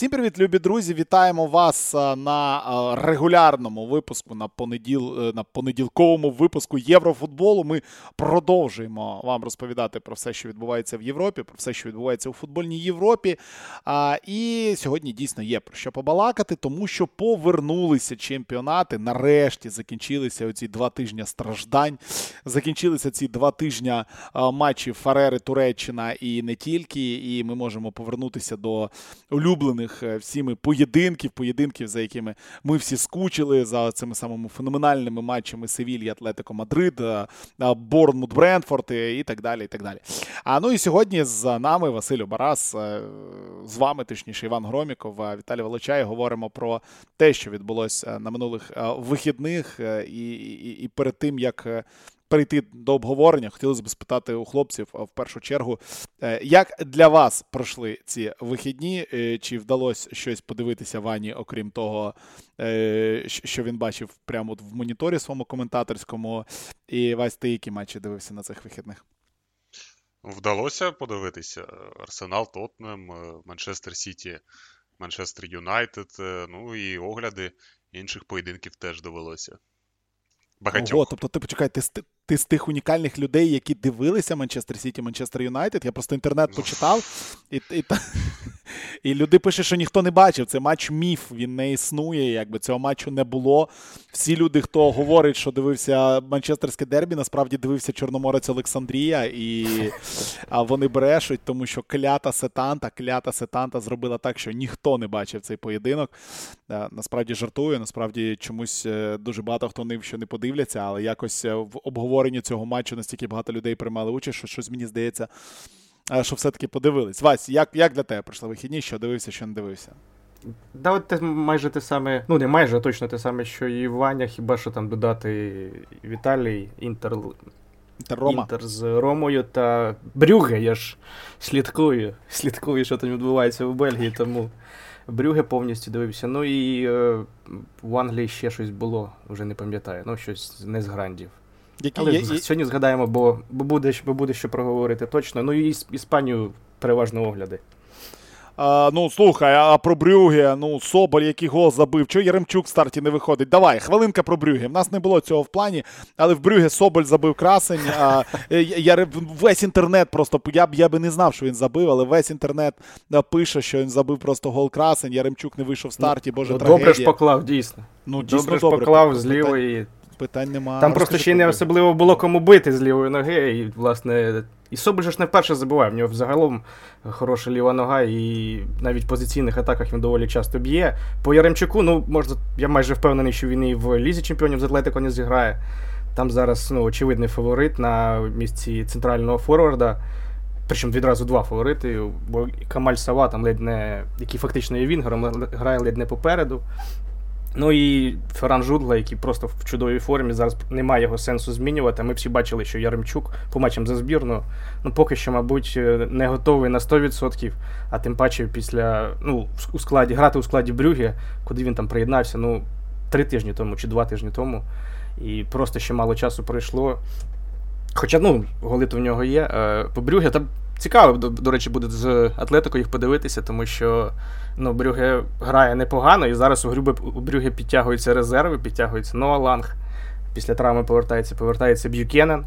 Всім привіт, любі друзі! Вітаємо вас е, на е, регулярному випуску на понеділ е, на понеділковому випуску Єврофутболу. Ми продовжуємо вам розповідати про все, що відбувається в Європі, про все, що відбувається у футбольній Європі. І сьогодні дійсно є про що побалакати, тому що повернулися чемпіонати. Нарешті закінчилися оці два тижні страждань. Закінчилися ці два тижні матчів Фарери, Туреччина і не тільки. І ми можемо повернутися до улюблених улюблених е, всіми поєдинків, поєдинків, за якими ми всі скучили за цими самими феноменальними матчами Севільї, Атлетико Мадрид, е, е, Борнмут, Брентфорд і так далі. і так далі. А ну і сьогодні з нами Василь Барас, з вами, точніше, Іван Громіков, Віталій Волочай. Говоримо про те, що відбулося на минулих вихідних, і, і, і перед тим як перейти до обговорення, хотілося б спитати у хлопців в першу чергу, е, як для вас пройшли ці вихідні? Е, чи вдалося щось подивитися Вані, окрім того, е, що він бачив прямо в моніторі своєму коментаторському? І Вась, ти які матчі дивився на цих вихідних? Вдалося подивитися Арсенал, Тотнем, Манчестер Сіті, Манчестер Юнайтед, ну і огляди інших поєдинків теж довелося. Багатьох. Ого, тобто, ти почекай, ти, ти з тих унікальних людей, які дивилися Манчестер Сіті, Манчестер Юнайтед. Я просто інтернет почитав, і і, і люди пишуть, що ніхто не бачив. Це матч міф, він не існує. Якби цього матчу не було. Всі люди, хто говорить, що дивився Манчестерське дербі, насправді дивився Чорноморець Олександрія, і вони брешуть, тому що клята сетанта, клята сетанта зробила так, що ніхто не бачив цей поєдинок. Е, насправді жартую, насправді чомусь е, дуже багато хто ним що не подивляться, але якось е, в обговоренні обговоренні цього матчу настільки багато людей приймали участь, що щось мені здається, що все-таки подивились. Вась, як як для тебе пройшли вихідні? Що дивився, що не дивився? Да, от те, майже те саме, ну не майже а точно те саме, що і Ваня, хіба що там додати Віталій, Інтер Рома. Інтер з Ромою та Брюге. Я ж слідкую, слідкую, що там відбувається в Бельгії, тому Брюге повністю дивився. Ну і е, в Англії ще щось було, вже не пам'ятаю. Ну, щось не з грандів. Які Але є, сьогодні згадаємо, бо бо, буде бо буде що проговорити точно. Ну і Іспанію переважно огляди. А, Ну, слухай, а про Брюге, ну, Соболь, який гол забив. Чого Яремчук в старті не виходить? Давай, хвилинка про Брюге. В нас не було цього в плані, але в Брюге Соболь забив красень. А, я, Весь інтернет просто я б я би не знав, що він забив, але весь інтернет пише, що він забив просто гол красень. Яремчук не вийшов в старті, боже, ну, трагедія. Добре ж поклав, дійсно. Ну, дійсно Добре ж поклав з лівої питань немає. Там просто ще й не особливо було кому бити з лівої ноги. І, власне, і Соболь ж не вперше забуває. В нього взагалом хороша ліва нога, і навіть в позиційних атаках він доволі часто б'є. По Яремчуку, ну, можна, я майже впевнений, що він і в Лізі чемпіонів з Атлетико не зіграє. Там зараз ну, очевидний фаворит на місці центрального форварда. Причому відразу два фаворити, бо Камаль Сава, там ледь не, який фактично є Вінгером, грає ледь не попереду. Ну і Ферран Жудла, який просто в чудовій формі, зараз немає його сенсу змінювати. Ми всі бачили, що Яремчук по матчам за збірну, ну поки що, мабуть, не готовий на 100%, а тим паче після ну, у складі грати у складі Брюге, куди він там приєднався, ну, три тижні тому чи два тижні тому. І просто ще мало часу пройшло. Хоча, ну, голи то в нього є. Е, по Брюге там Цікаво, до, до речі, буде з Атлетико їх подивитися, тому що ну, Брюге грає непогано, і зараз у Брюге, у Брюге підтягуються резерви, підтягується Ноа Ланг. Після травми повертається, повертається Б'юкенен.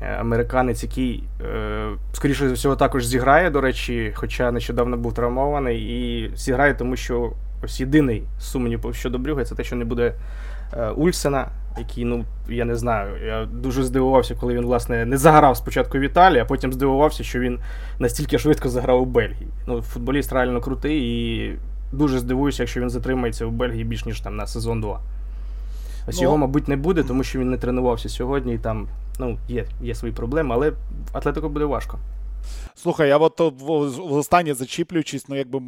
Е, американець, який, е, скоріше за всього, також зіграє, до речі, хоча нещодавно був травмований, і зіграє, тому що ось єдиний сумнів щодо Брюге це те, що не буде е, Ульсена, який, ну, я не знаю, я дуже здивувався, коли він, власне, не заграв спочатку в Італії, а потім здивувався, що він настільки швидко заграв у Бельгії. Ну, Футболіст реально крутий і дуже здивуюся, якщо він затримається у Бельгії більш ніж там на сезон 2. Ось ну, його, мабуть, не буде, тому що він не тренувався сьогодні і там ну, є є свої проблеми, але Атлетико буде важко. Слухай, я от останнє зачіплюючись, ну якби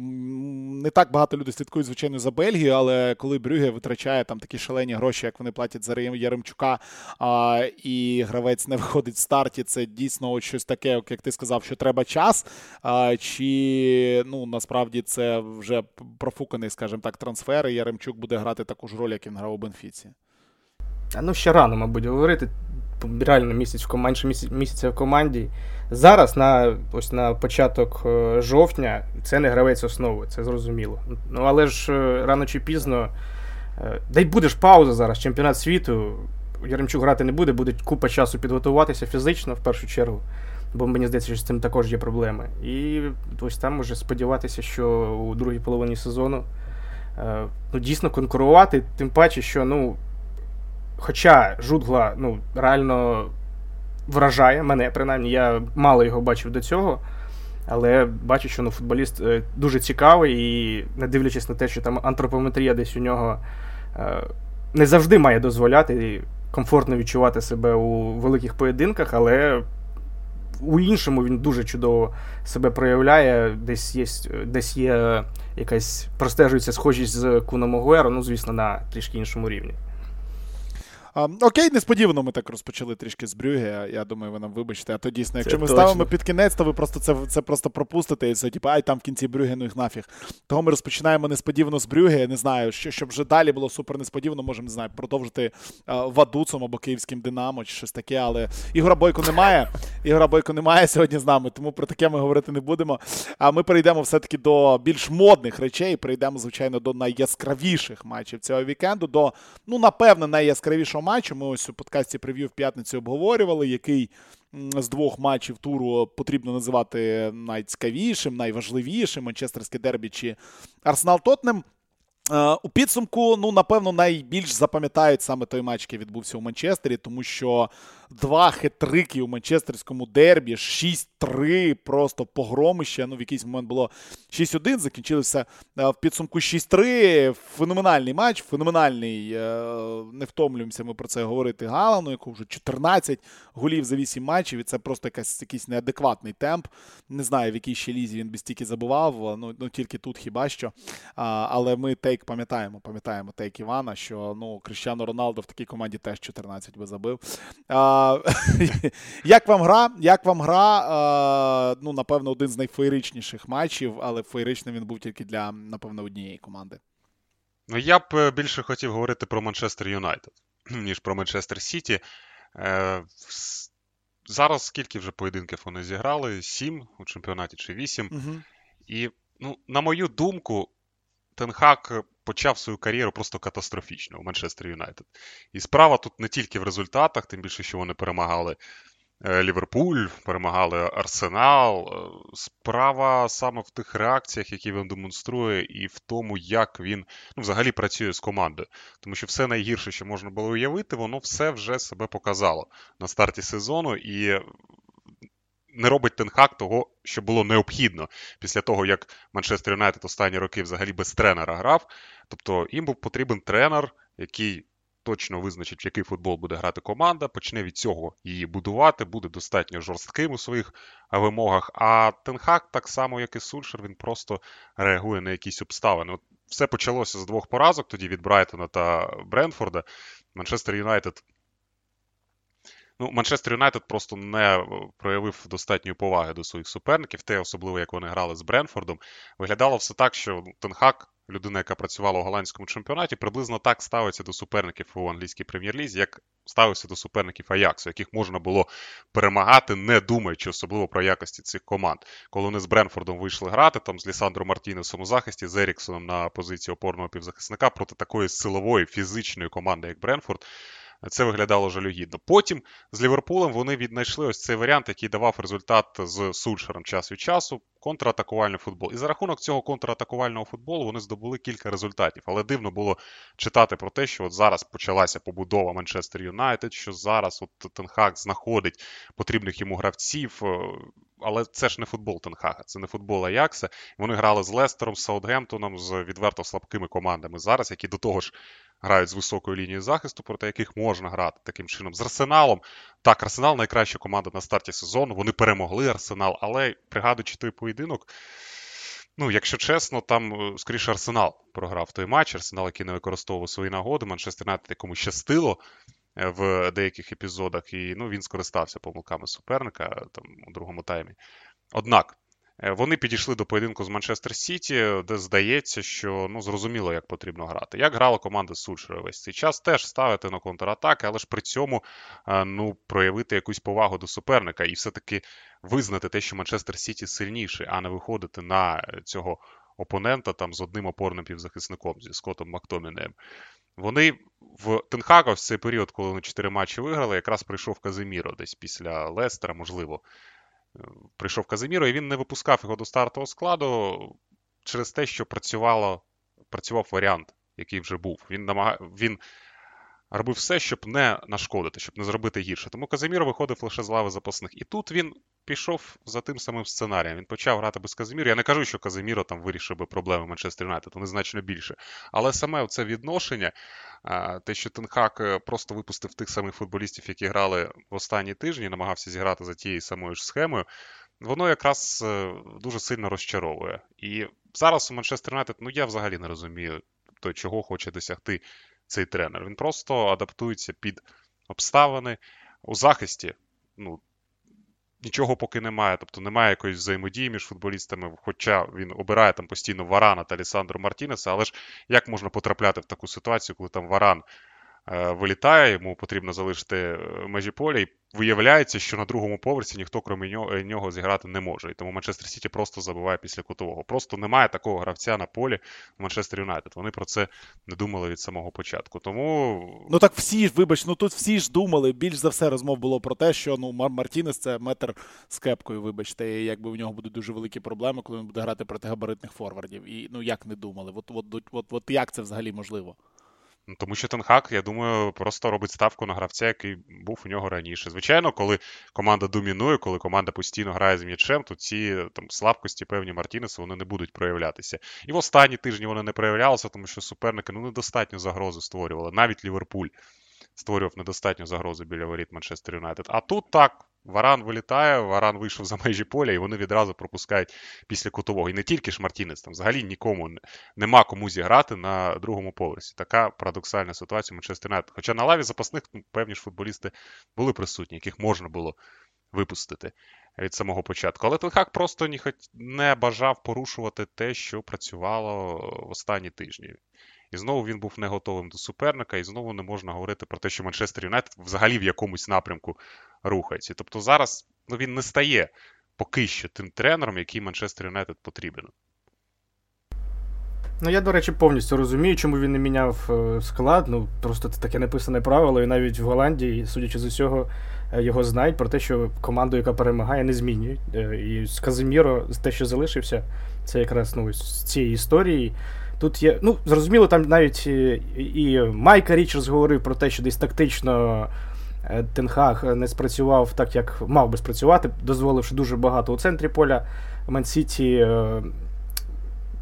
не так багато людей слідкують, звичайно, за Бельгію, але коли Брюге витрачає там такі шалені гроші, як вони платять за Яремчука, а, і гравець не виходить в старті, це дійсно от щось таке, як ти сказав, що треба час. А, Чи ну насправді це вже профуканий, скажімо так, трансфер, і Яремчук буде грати таку ж роль, як він грав у Бенфіці? Ну, ще рано, мабуть, говорити реально місяць в менше місяця в команді. Зараз, на ось на початок е, жовтня, це не гравець основи, це зрозуміло. Ну але ж е, рано чи пізно. Е, дай буде ж пауза зараз, чемпіонат світу. Яремчук грати не буде, буде купа часу підготуватися фізично в першу чергу. Бо мені здається, що з цим також є проблеми. І ось там може сподіватися, що у другій половині сезону ну, дійсно конкурувати, тим паче, що ну, хоча Жудгла ну, реально вражає мене, принаймні, я мало його бачив до цього. Але бачу, що ну, футболіст е, дуже цікавий, і не дивлячись на те, що там антропометрія десь у нього е, не завжди має дозволяти комфортно відчувати себе у великих поєдинках, але у іншому він дуже чудово себе проявляє. Десь є десь є якась простежується схожість з Куном Огуеро, ну, звісно, на трішки іншому рівні. А, окей, несподівано ми так розпочали трішки з Брюге. Я думаю, ви нам вибачите. А то дійсно, якщо це ми точно. ставимо під кінець, то ви просто це це просто пропустите і все, типу, ай, там в кінці Брюге, ну їх нафіг. Того ми розпочинаємо несподівано з Брюге. Я не знаю, що щоб вже далі було супер несподівано, можемо не знаю, продовжити а, Вадуцом або Київським Динамо чи щось таке. Але Ігора Бойко немає. Ігора Бойко немає сьогодні з нами, тому про таке ми говорити не будемо. А ми перейдемо все-таки до більш модних речей. Перейдемо, звичайно, до найяскравіших матчів цього вікенду. До, ну, напевне, найяскравішого матчу. Ми ось у подкасті прев'ю в п'ятницю обговорювали, який з двох матчів туру потрібно називати найцікавішим, найважливішим Манчестерське дербі чи Арсенал Тотнем. У підсумку, ну, напевно, найбільш запам'ятають саме той матч, який відбувся у Манчестері, тому що два хитрики у Манчестерському дербі, 6-3, просто погромище. Ну, в якийсь момент було 6-1, закінчилося в підсумку 6-3. Феноменальний матч, феноменальний. Не втомлюємося ми про це говорити Галану, яку вже 14 голів за 8 матчів. І це просто якась, якийсь неадекватний темп. Не знаю, в якій ще лізі він би стільки забував. Ну, ну тільки тут хіба що. Але ми take пам'ятаємо, пам'ятаємо take Івана, що ну, Кріштіану Роналду в такій команді теж 14 би забив. як вам гра? Як вам гра? Ну, напевно, один з найфеєричніших матчів, але феєричним він був тільки для, напевно, однієї команди. Ну, я б е, більше хотів говорити про Манчестер Юнайтед, ніж про Манчестер Сіті. Е, зараз скільки вже поєдинків вони зіграли? Сім у чемпіонаті чи вісім. Угу. І, ну, на мою думку, Тенхак почав свою кар'єру просто катастрофічно у Манчестер Юнайтед. І справа тут не тільки в результатах, тим більше, що вони перемагали е, Ліверпуль, перемагали Арсенал. Е, справа саме в тих реакціях, які він демонструє, і в тому, як він ну, взагалі працює з командою. Тому що все найгірше, що можна було уявити, воно все вже себе показало на старті сезону. І не робить Тенхак того, що було необхідно після того, як Манчестер Юнайтед останні роки взагалі без тренера грав. Тобто їм був потрібен тренер, який точно визначить, в який футбол буде грати команда, почне від цього її будувати, буде достатньо жорстким у своїх вимогах. А Тенхак, так само, як і Сульшер, він просто реагує на якісь обставини. От Все почалося з двох поразок, тоді від Брайтона та Бренфорда. Манчестер Юнайтед Ну, Манчестер Юнайтед просто не е, проявив достатньої поваги до своїх суперників, те, особливо як вони грали з Бренфордом. Виглядало все так, що Тенхак, людина, яка працювала у голландському чемпіонаті, приблизно так ставиться до суперників у англійській прем'єр-лізі, як ставився до суперників Аяксу, яких можна було перемагати, не думаючи особливо про якості цих команд. Коли вони з Бренфордом вийшли грати, там з Лісандро Мартінесом у захисті, з Еріксоном на позиції опорного півзахисника проти такої силової фізичної команди, як Бренфорд. Це виглядало жалюгідно. Потім з Ліверпулем вони віднайшли ось цей варіант, який давав результат з Сульшером час від часу. Контратакувальний футбол. І за рахунок цього контратакувального футболу вони здобули кілька результатів. Але дивно було читати про те, що от зараз почалася побудова Манчестер Юнайтед, що зараз от Тенхак знаходить потрібних йому гравців. Е, але це ж не футбол Тенхага, це не футбол Аякса. Вони грали з Лестером, з Саутгемптоном, з відверто слабкими командами зараз, які до того ж грають з високою лінією захисту, проти яких можна грати таким чином. З Арсеналом. Так, Арсенал найкраща команда на старті сезону. Вони перемогли Арсенал, але пригадуючи той поєдинок. Ну, якщо чесно, там е, скоріше Арсенал програв той матч. Арсенал, який не використовував свої нагоди, Манчестер Юнайтед якому щастило е, в деяких епізодах, і ну, він скористався помилками суперника там у другому таймі. Однак Е, вони підійшли до поєдинку з Манчестер Сіті, де здається, що ну, зрозуміло, як потрібно грати. Як грала команда Сульшера весь цей час, теж ставити на контратаки, але ж при цьому е, ну, проявити якусь повагу до суперника і все-таки визнати те, що Манчестер Сіті сильніший, а не виходити на цього опонента там з одним опорним півзахисником зі Скоттом Мактомінеєм. Вони в Тенхага в цей період, коли вони чотири матчі виграли, якраз прийшов Казиміро десь після Лестера, можливо. Прийшов Казиміро, і він не випускав його до стартового складу через те, що працювало, працював варіант, який вже був. Він намагав, він робив все, щоб не нашкодити, щоб не зробити гірше. Тому Казиміро виходив лише з лави запасних. І тут він пішов за тим самим сценарієм. Він почав грати без Казиміро. Я не кажу, що Казиміро там вирішив би проблеми Манчестер Юнайтед, вони значно більше. Але саме це відношення, те, що Тенхак е, просто випустив тих самих футболістів, які грали в останні тижні, намагався зіграти за тією самою ж схемою. Воно якраз е, дуже сильно розчаровує. І зараз у Манчестер Юнайтед, ну я взагалі не розумію, то чого хоче досягти цей тренер. Він просто адаптується під обставини у захисті. Ну, Нічого поки немає, тобто немає якоїсь взаємодії між футболістами, хоча він обирає там постійно Варана та Лісандро Мартінеса, але ж як можна потрапляти в таку ситуацію, коли там Варан вилітає, йому потрібно залишити е, межі поля, і виявляється, що на другому поверсі ніхто, крім е, нього, зіграти не може. І тому Манчестер Сіті просто забиває після кутового. Просто немає такого гравця на полі в Манчестер Юнайтед. Вони про це не думали від самого початку. Тому. Ну так всі ж, вибач, ну тут всі ж думали. Більш за все розмов було про те, що ну Мартінес це метр з кепкою, вибачте, і якби у нього будуть дуже великі проблеми, коли він буде грати проти габаритних форвардів. І ну як не думали? От, от, от, от, от як це взагалі можливо? Ну, тому що Тенхак, я думаю, просто робить ставку на гравця, який був у нього раніше. Звичайно, коли команда домінує, коли команда постійно грає з м'ячем, то ці там слабкості певні Мартінеса вони не будуть проявлятися. І в останні тижні вони не проявлялися, тому що суперники ну, недостатньо загрози створювали. Навіть Ліверпуль створював недостатньо загрози біля воріт Манчестер Юнайтед. А тут так. Варан вилітає, Варан вийшов за межі поля, і вони відразу пропускають після кутового. І не тільки ж Мартінець, там взагалі нікому нема кому зіграти на другому поверсі. Така парадоксальна ситуація Манчестер Юнайтед. Хоча на лаві запасних ну, певні ж футболісти були присутні, яких можна було випустити від самого початку. Але Тенхак просто не, бажав порушувати те, що працювало в останні тижні. І знову він був не готовим до суперника, і знову не можна говорити про те, що Манчестер Юнайтед взагалі в якомусь напрямку рухається. Тобто зараз ну, він не стає поки що тим тренером, який Манчестер Юнайтед потрібен. Ну, я, до речі, повністю розумію, чому він не міняв е, склад. Ну, просто це таке написане правило, і навіть в Голландії, судячи з усього, е, його знають про те, що команду, яка перемагає, не змінюють. Е, і з Казиміро, те, що залишився, це якраз ну, з цієї історії. Тут є, ну, зрозуміло, там навіть і, Майка Річерс говорив про те, що десь тактично Тенхаг не спрацював так, як мав би спрацювати, дозволивши дуже багато у центрі поля Мансіті.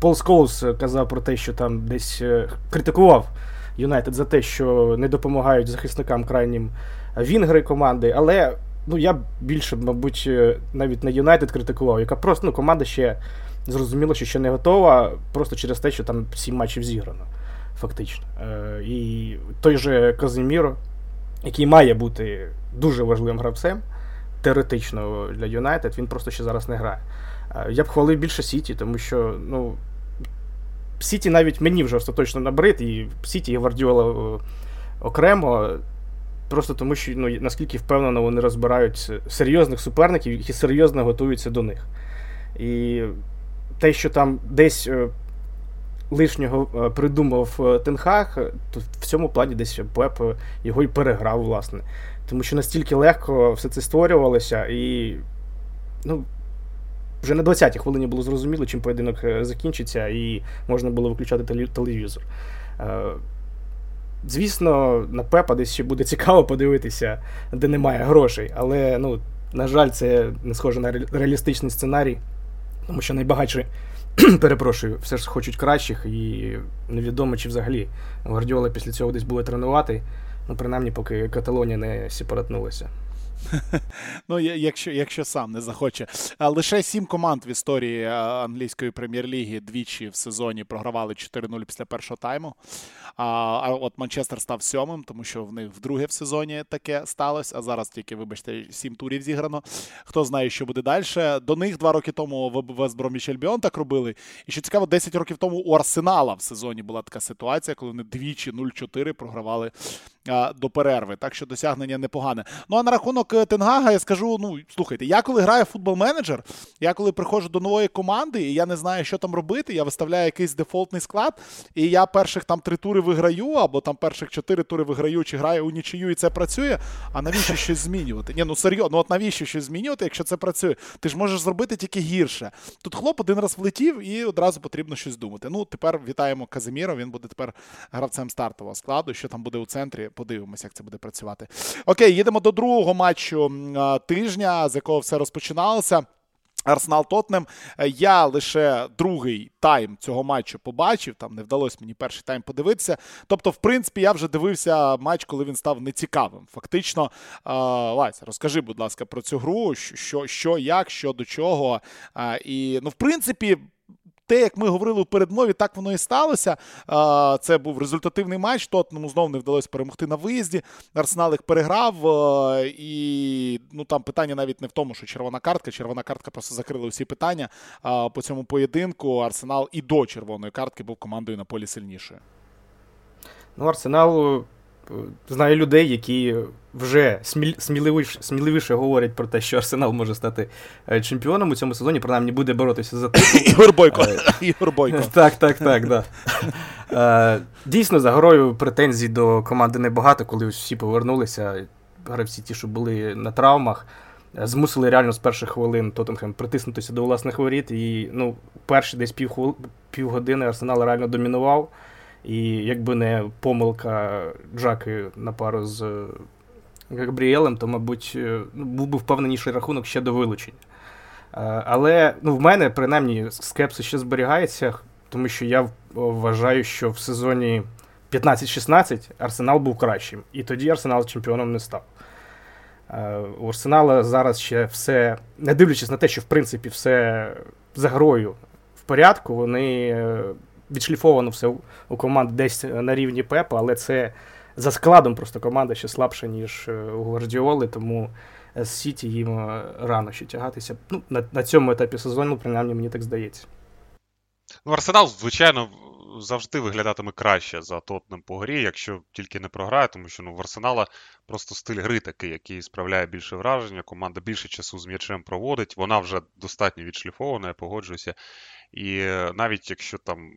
Пол Скоус казав про те, що там десь е, критикував Юнайтед за те, що не допомагають захисникам крайнім вінгри команди. Але ну, я більше, мабуть, е, навіть не Юнайтед критикував, яка просто ну, команда ще зрозуміла, що ще не готова, просто через те, що там сім матчів зіграно, фактично. Е, І той же Казиміро, який має бути дуже важливим гравцем, теоретично для Юнайтед, він просто ще зараз не грає. Е, я б хвалив більше Сіті, тому що, ну. Сіті навіть мені вже остаточно набрид, і Сіті і Гвардіола е, окремо. Просто тому, що ну, наскільки впевнено вони розбирають серйозних суперників, які серйозно готуються до них. І те, що там десь е, лишнього е, придумав Тенхаг, то в цьому плані десь Пеп його і переграв, власне. Тому що настільки легко все це створювалося, і ну, вже на 20-й хвилині було зрозуміло, чим поєдинок е, закінчиться, і можна було виключати телевізор. Е, звісно, на Пепа десь ще буде цікаво подивитися, де немає грошей. Але, ну, на жаль, це не схоже на реалістичний сценарій, тому що найбагатші, перепрошую, все ж хочуть кращих, і невідомо, чи взагалі Гвардіола після цього десь буде тренувати. Ну, принаймні, поки Каталонія не сепаратнулася. Ну, якщо якщо сам не захоче. Лише сім команд в історії англійської прем'єр-ліги двічі в сезоні програвали 4-0 після першого тайму. А от Манчестер став сьомим, тому що в них вдруге в сезоні таке сталося. А зараз тільки, вибачте, сім турів зіграно. Хто знає, що буде далі. До них два роки тому в Вестброміч Альбіон так робили. І що цікаво, 10 років тому у Арсенала в сезоні була така ситуація, коли вони двічі 0-4 програвали до перерви. Так що досягнення непогане. Ну а на рахунок е, Тенгага я скажу: ну слухайте, я коли граю в футбол-менеджер, я коли приходжу до нової команди, і я не знаю, що там робити. Я виставляю якийсь дефолтний склад, і я перших там три тури виграю, або там перших чотири тури виграю, чи граю у нічию, і це працює. А навіщо щось змінювати? Ні, ну серйозно, ну от навіщо щось змінювати, якщо це працює? Ти ж можеш зробити тільки гірше. Тут хлоп один раз влетів, і одразу потрібно щось думати. Ну, тепер вітаємо Казиміра. Він буде тепер гравцем стартового складу. Що там буде у центрі? Подивимося, як це буде працювати. Окей, їдемо до другого матчу тижня, з якого все розпочиналося. Арсенал Тотнем. Я лише другий тайм цього матчу побачив. Там не вдалося мені перший тайм подивитися. Тобто, в принципі, я вже дивився матч, коли він став нецікавим. Фактично, Вася, розкажи, будь ласка, про цю гру, що, що як, що до чого. І, ну, в принципі те, як ми говорили у передмові, так воно і сталося. Це був результативний матч. Тотному знов не вдалося перемогти на виїзді. Арсенал їх переграв. І ну там питання навіть не в тому, що червона картка. Червона картка просто закрила усі питання. По цьому поєдинку Арсенал і до червоної картки був командою на полі сильнішою. Ну, Арсенал знаю людей, які вже сміливіше, сміливіше говорять про те, що Арсенал може стати е, чемпіоном у цьому сезоні, принаймні буде боротися за титул. Ігор Бойко. Е, Ігор Бойко. Так, так, так. да. Е, дійсно, за горою претензій до команди небагато, коли всі повернулися. Гравці ті, що були на травмах, змусили реально з перших хвилин Тоттенхем притиснутися до власних воріт. І ну, перші десь півгодини Арсенал реально домінував. І якби не помилка Джаки на пару з е, Габріелем, то, мабуть, е, ну, був би впевненіший рахунок ще до вилучення. Е, але ну, в мене, принаймні, скепсис ще зберігається, тому що я вважаю, що в сезоні 15-16 Арсенал був кращим. І тоді Арсенал чемпіоном не став. У Арсенала зараз ще все, не дивлячись на те, що в принципі все за грою в порядку, вони відшліфовано все у команд десь на рівні Пепа, але це за складом просто команда ще слабша, ніж е, у Гвардіоли, тому з Сіті їм е, рано ще тягатися. Ну, На на цьому етапі сезону, принаймні, мені так здається. Ну, Арсенал, звичайно, завжди виглядатиме краще за Тотнем по грі, якщо тільки не програє, тому що ну, в Арсенала просто стиль гри такий, який справляє більше враження. Команда більше часу з м'ячем проводить, вона вже достатньо відшліфована, я погоджуюся. І навіть якщо там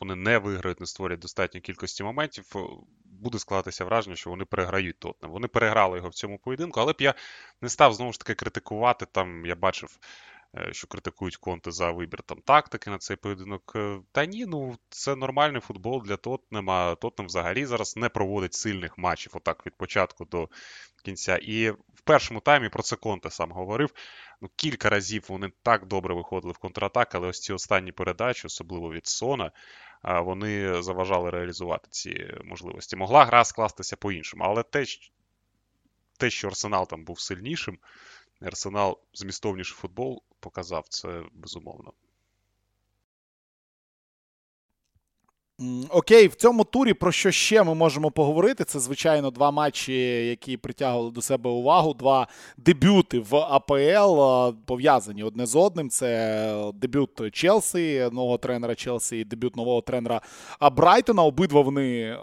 вони не виграють, не створять достатньої кількості моментів, буде складатися враження, що вони переграють Тотнем. Вони переграли його в цьому поєдинку, але б я не став знову ж таки критикувати. Там я бачив, е, що критикують конти за вибір там тактики на цей поєдинок. Е, та ні, ну це нормальний футбол для Тотнема. Тотнем взагалі зараз не проводить сильних матчів, отак від початку до кінця. І в першому таймі про це Конте сам говорив ну, кілька разів вони так добре виходили в контратак, але ось ці останні передачі, особливо від Сона, вони заважали реалізувати ці можливості. Могла гра скластися по-іншому, але те, те, що Арсенал там був сильнішим, Арсенал змістовніший футбол показав це безумовно. Окей, в цьому турі про що ще ми можемо поговорити? Це, звичайно, два матчі, які притягували до себе увагу. Два дебюти в АПЛ пов'язані одне з одним. Це дебют Челсі, нового тренера Челсі і дебют нового тренера Брайтона. Обидва вони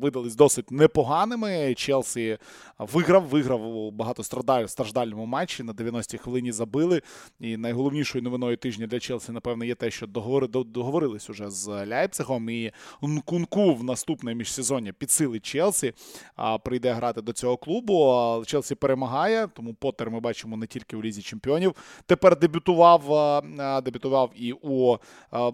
видались досить непоганими. Челсі виграв, виграв у багатостраждальному матчі. На 90-й хвилині забили. І найголовнішою новиною тижня для Челсі, напевно, є те, що договорились уже з Ляйпцигом. І Нкунку в наступне міжсезоння підсилить Челсі. а Прийде грати до цього клубу. Челсі перемагає, тому Поттер ми бачимо не тільки у Лізі Чемпіонів. Тепер дебютував дебютував і у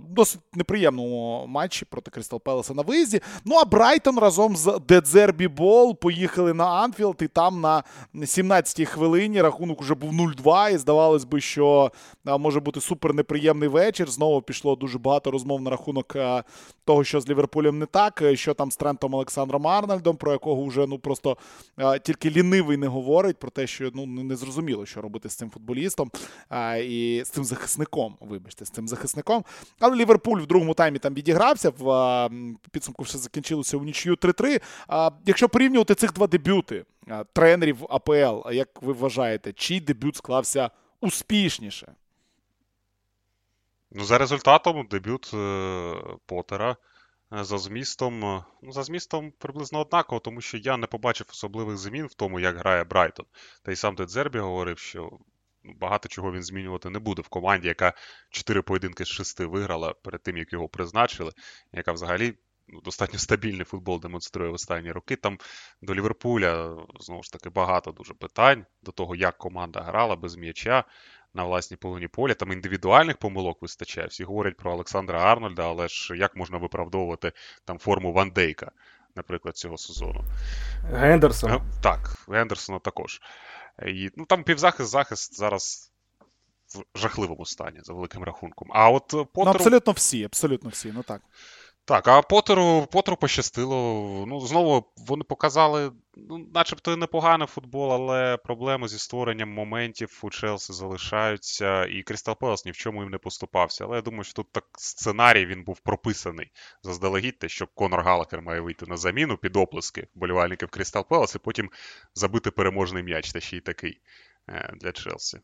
досить неприємному матчі проти Кристал Пелеса на виїзді. Ну а Брайтон разом з Де Дзербі ball поїхали на Анфілд. Пеналти. Там на 17-й хвилині рахунок уже був 0-2, і здавалось би, що може бути супер неприємний вечір. Знову пішло дуже багато розмов на рахунок того, що з Ліверпулем не так, що там з Трентом Олександром Арнольдом, про якого вже ну просто тільки лінивий не говорить, про те, що ну не зрозуміло, що робити з цим футболістом і з цим захисником. Вибачте, з цим захисником. Але Ліверпуль в другому таймі там відігрався. В підсумку все закінчилося у нічю 3-3. Якщо порівнювати цих два дебюти тренерів АПЛ, як ви вважаєте, чий дебют склався успішніше? Ну, За результатом дебют е, Потера. Е, за змістом, е, ну, за змістом приблизно однаково, тому що я не побачив особливих змін в тому, як грає Брайтон. Та й сам Дедзербі говорив, що ну, багато чого він змінювати не буде в команді, яка 4 поєдинки з 6 виграла перед тим, як його призначили, яка взагалі ну, достатньо стабільний футбол демонструє в останні роки. Там до Ліверпуля знову ж таки багато дуже питань до того, як команда грала без м'яча на власній половині поля. Там індивідуальних помилок вистачає. Всі говорять про Олександра Арнольда, але ж як можна виправдовувати там форму Ван Дейка, наприклад, цього сезону? Гендерсон. Так, Гендерсона також. І, ну, Там півзахист, захист зараз. В жахливому стані за великим рахунком. А от Потеру... Ну, абсолютно всі, абсолютно всі, ну так. Так, а Потеру Потеру пощастило. Ну, знову вони показали, ну, начебто і непоганий футбол, але проблеми зі створенням моментів у Челсі залишаються, і Крістал Пелас ні в чому їм не поступався. Але я думаю, що тут так сценарій він був прописаний заздалегідь, те, що Конор Галакер має вийти на заміну під оплески болівальників Крістал Пелас і потім забити переможний м'яч, та ще й такий е, для Челсі.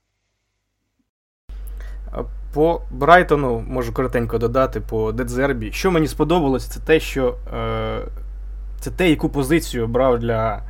По Брайтону можу коротенько додати по Дедзербі. Що мені сподобалось, це те, що е, це те, яку позицію брав для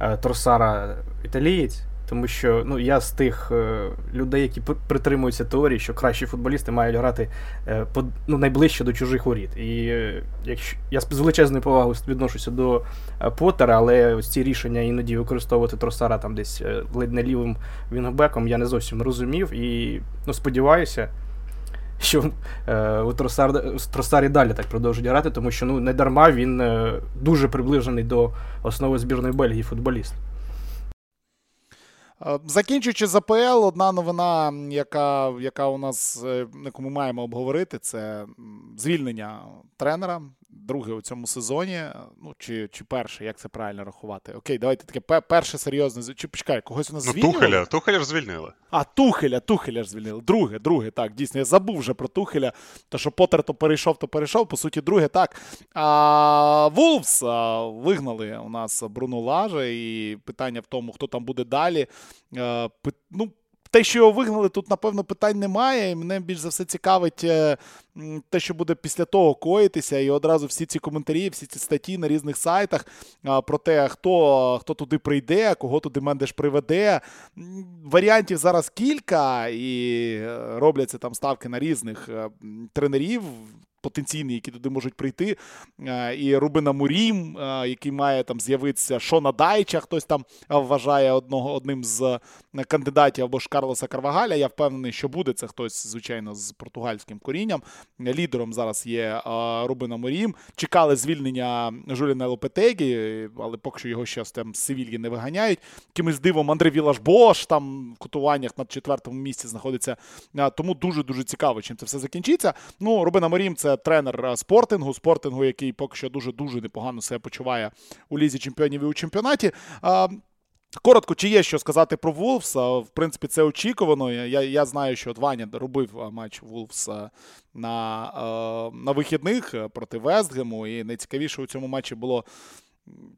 е, Торсара італієць. Тому що ну, я з тих е, людей, які притримуються теорії, що кращі футболісти мають грати е, по, ну, найближче до чужих воріт. І е, якщо я з величезною повагою відношуся до е, Поттера, але ось ці рішення іноді використовувати Тросара там десь е, ледь не лівим вінгбеком я не зовсім розумів. І ну, сподіваюся, що е, у Тросар, Тросарі далі так продовжують грати, тому що ну, не дарма він дуже приближений до основи збірної Бельгії футболіст. Е, закінчуючи з одна новина, яка яка у нас е, яку ми маємо обговорити, це звільнення тренера друге у цьому сезоні. Ну, чи чи перше, як це правильно рахувати? Окей, давайте таке перше серйозне. Чи почекай, когось у нас ну, звільнили? Тухеля, Тухеля ж звільнили. А, Тухеля, Тухеля ж звільнили. Друге, друге, так, дійсно, я забув вже про Тухеля. То, що Поттер то перейшов, то перейшов. По суті, друге, так. А Вулфс вигнали у нас Бруно Лажа, і питання в тому, хто там буде далі. А, ну, те, що його вигнали, тут, напевно, питань немає. І мене більш за все цікавить е, те, що буде після того коїтися. І одразу всі ці коментарі, всі ці статті на різних сайтах про те, хто хто туди прийде, кого туди Мендеш приведе. Варіантів зараз кілька, і е, робляться там ставки на різних е, тренерів потенційні, які туди можуть прийти. Е, і Рубина Мурім, е, який має там з'явитися Шона Дайча, хтось там вважає одного одним з е, кандидатів або ж Карлоса Карвагаля. Я впевнений, що буде це хтось, звичайно, з португальським корінням. Лідером зараз є Рубина Мурім. Чекали звільнення Жуліна Лопетегі, але поки що його ще там з Севільї не виганяють. Кимось дивом Андрей Вілаш Бош там в котуваннях на четвертому місці знаходиться. Тому дуже дуже цікаво, чим це все закінчиться. Ну, Рубина Морім це тренер е, спортингу, спортингу, який поки що дуже-дуже непогано себе почуває у лізі чемпіонів і у чемпіонаті. Коротко, чи є що сказати про Вулфс? В принципі, це очікувано. Я я знаю, що Ваня робив матч Вулфс на на вихідних проти Вестгему. І найцікавіше у цьому матчі було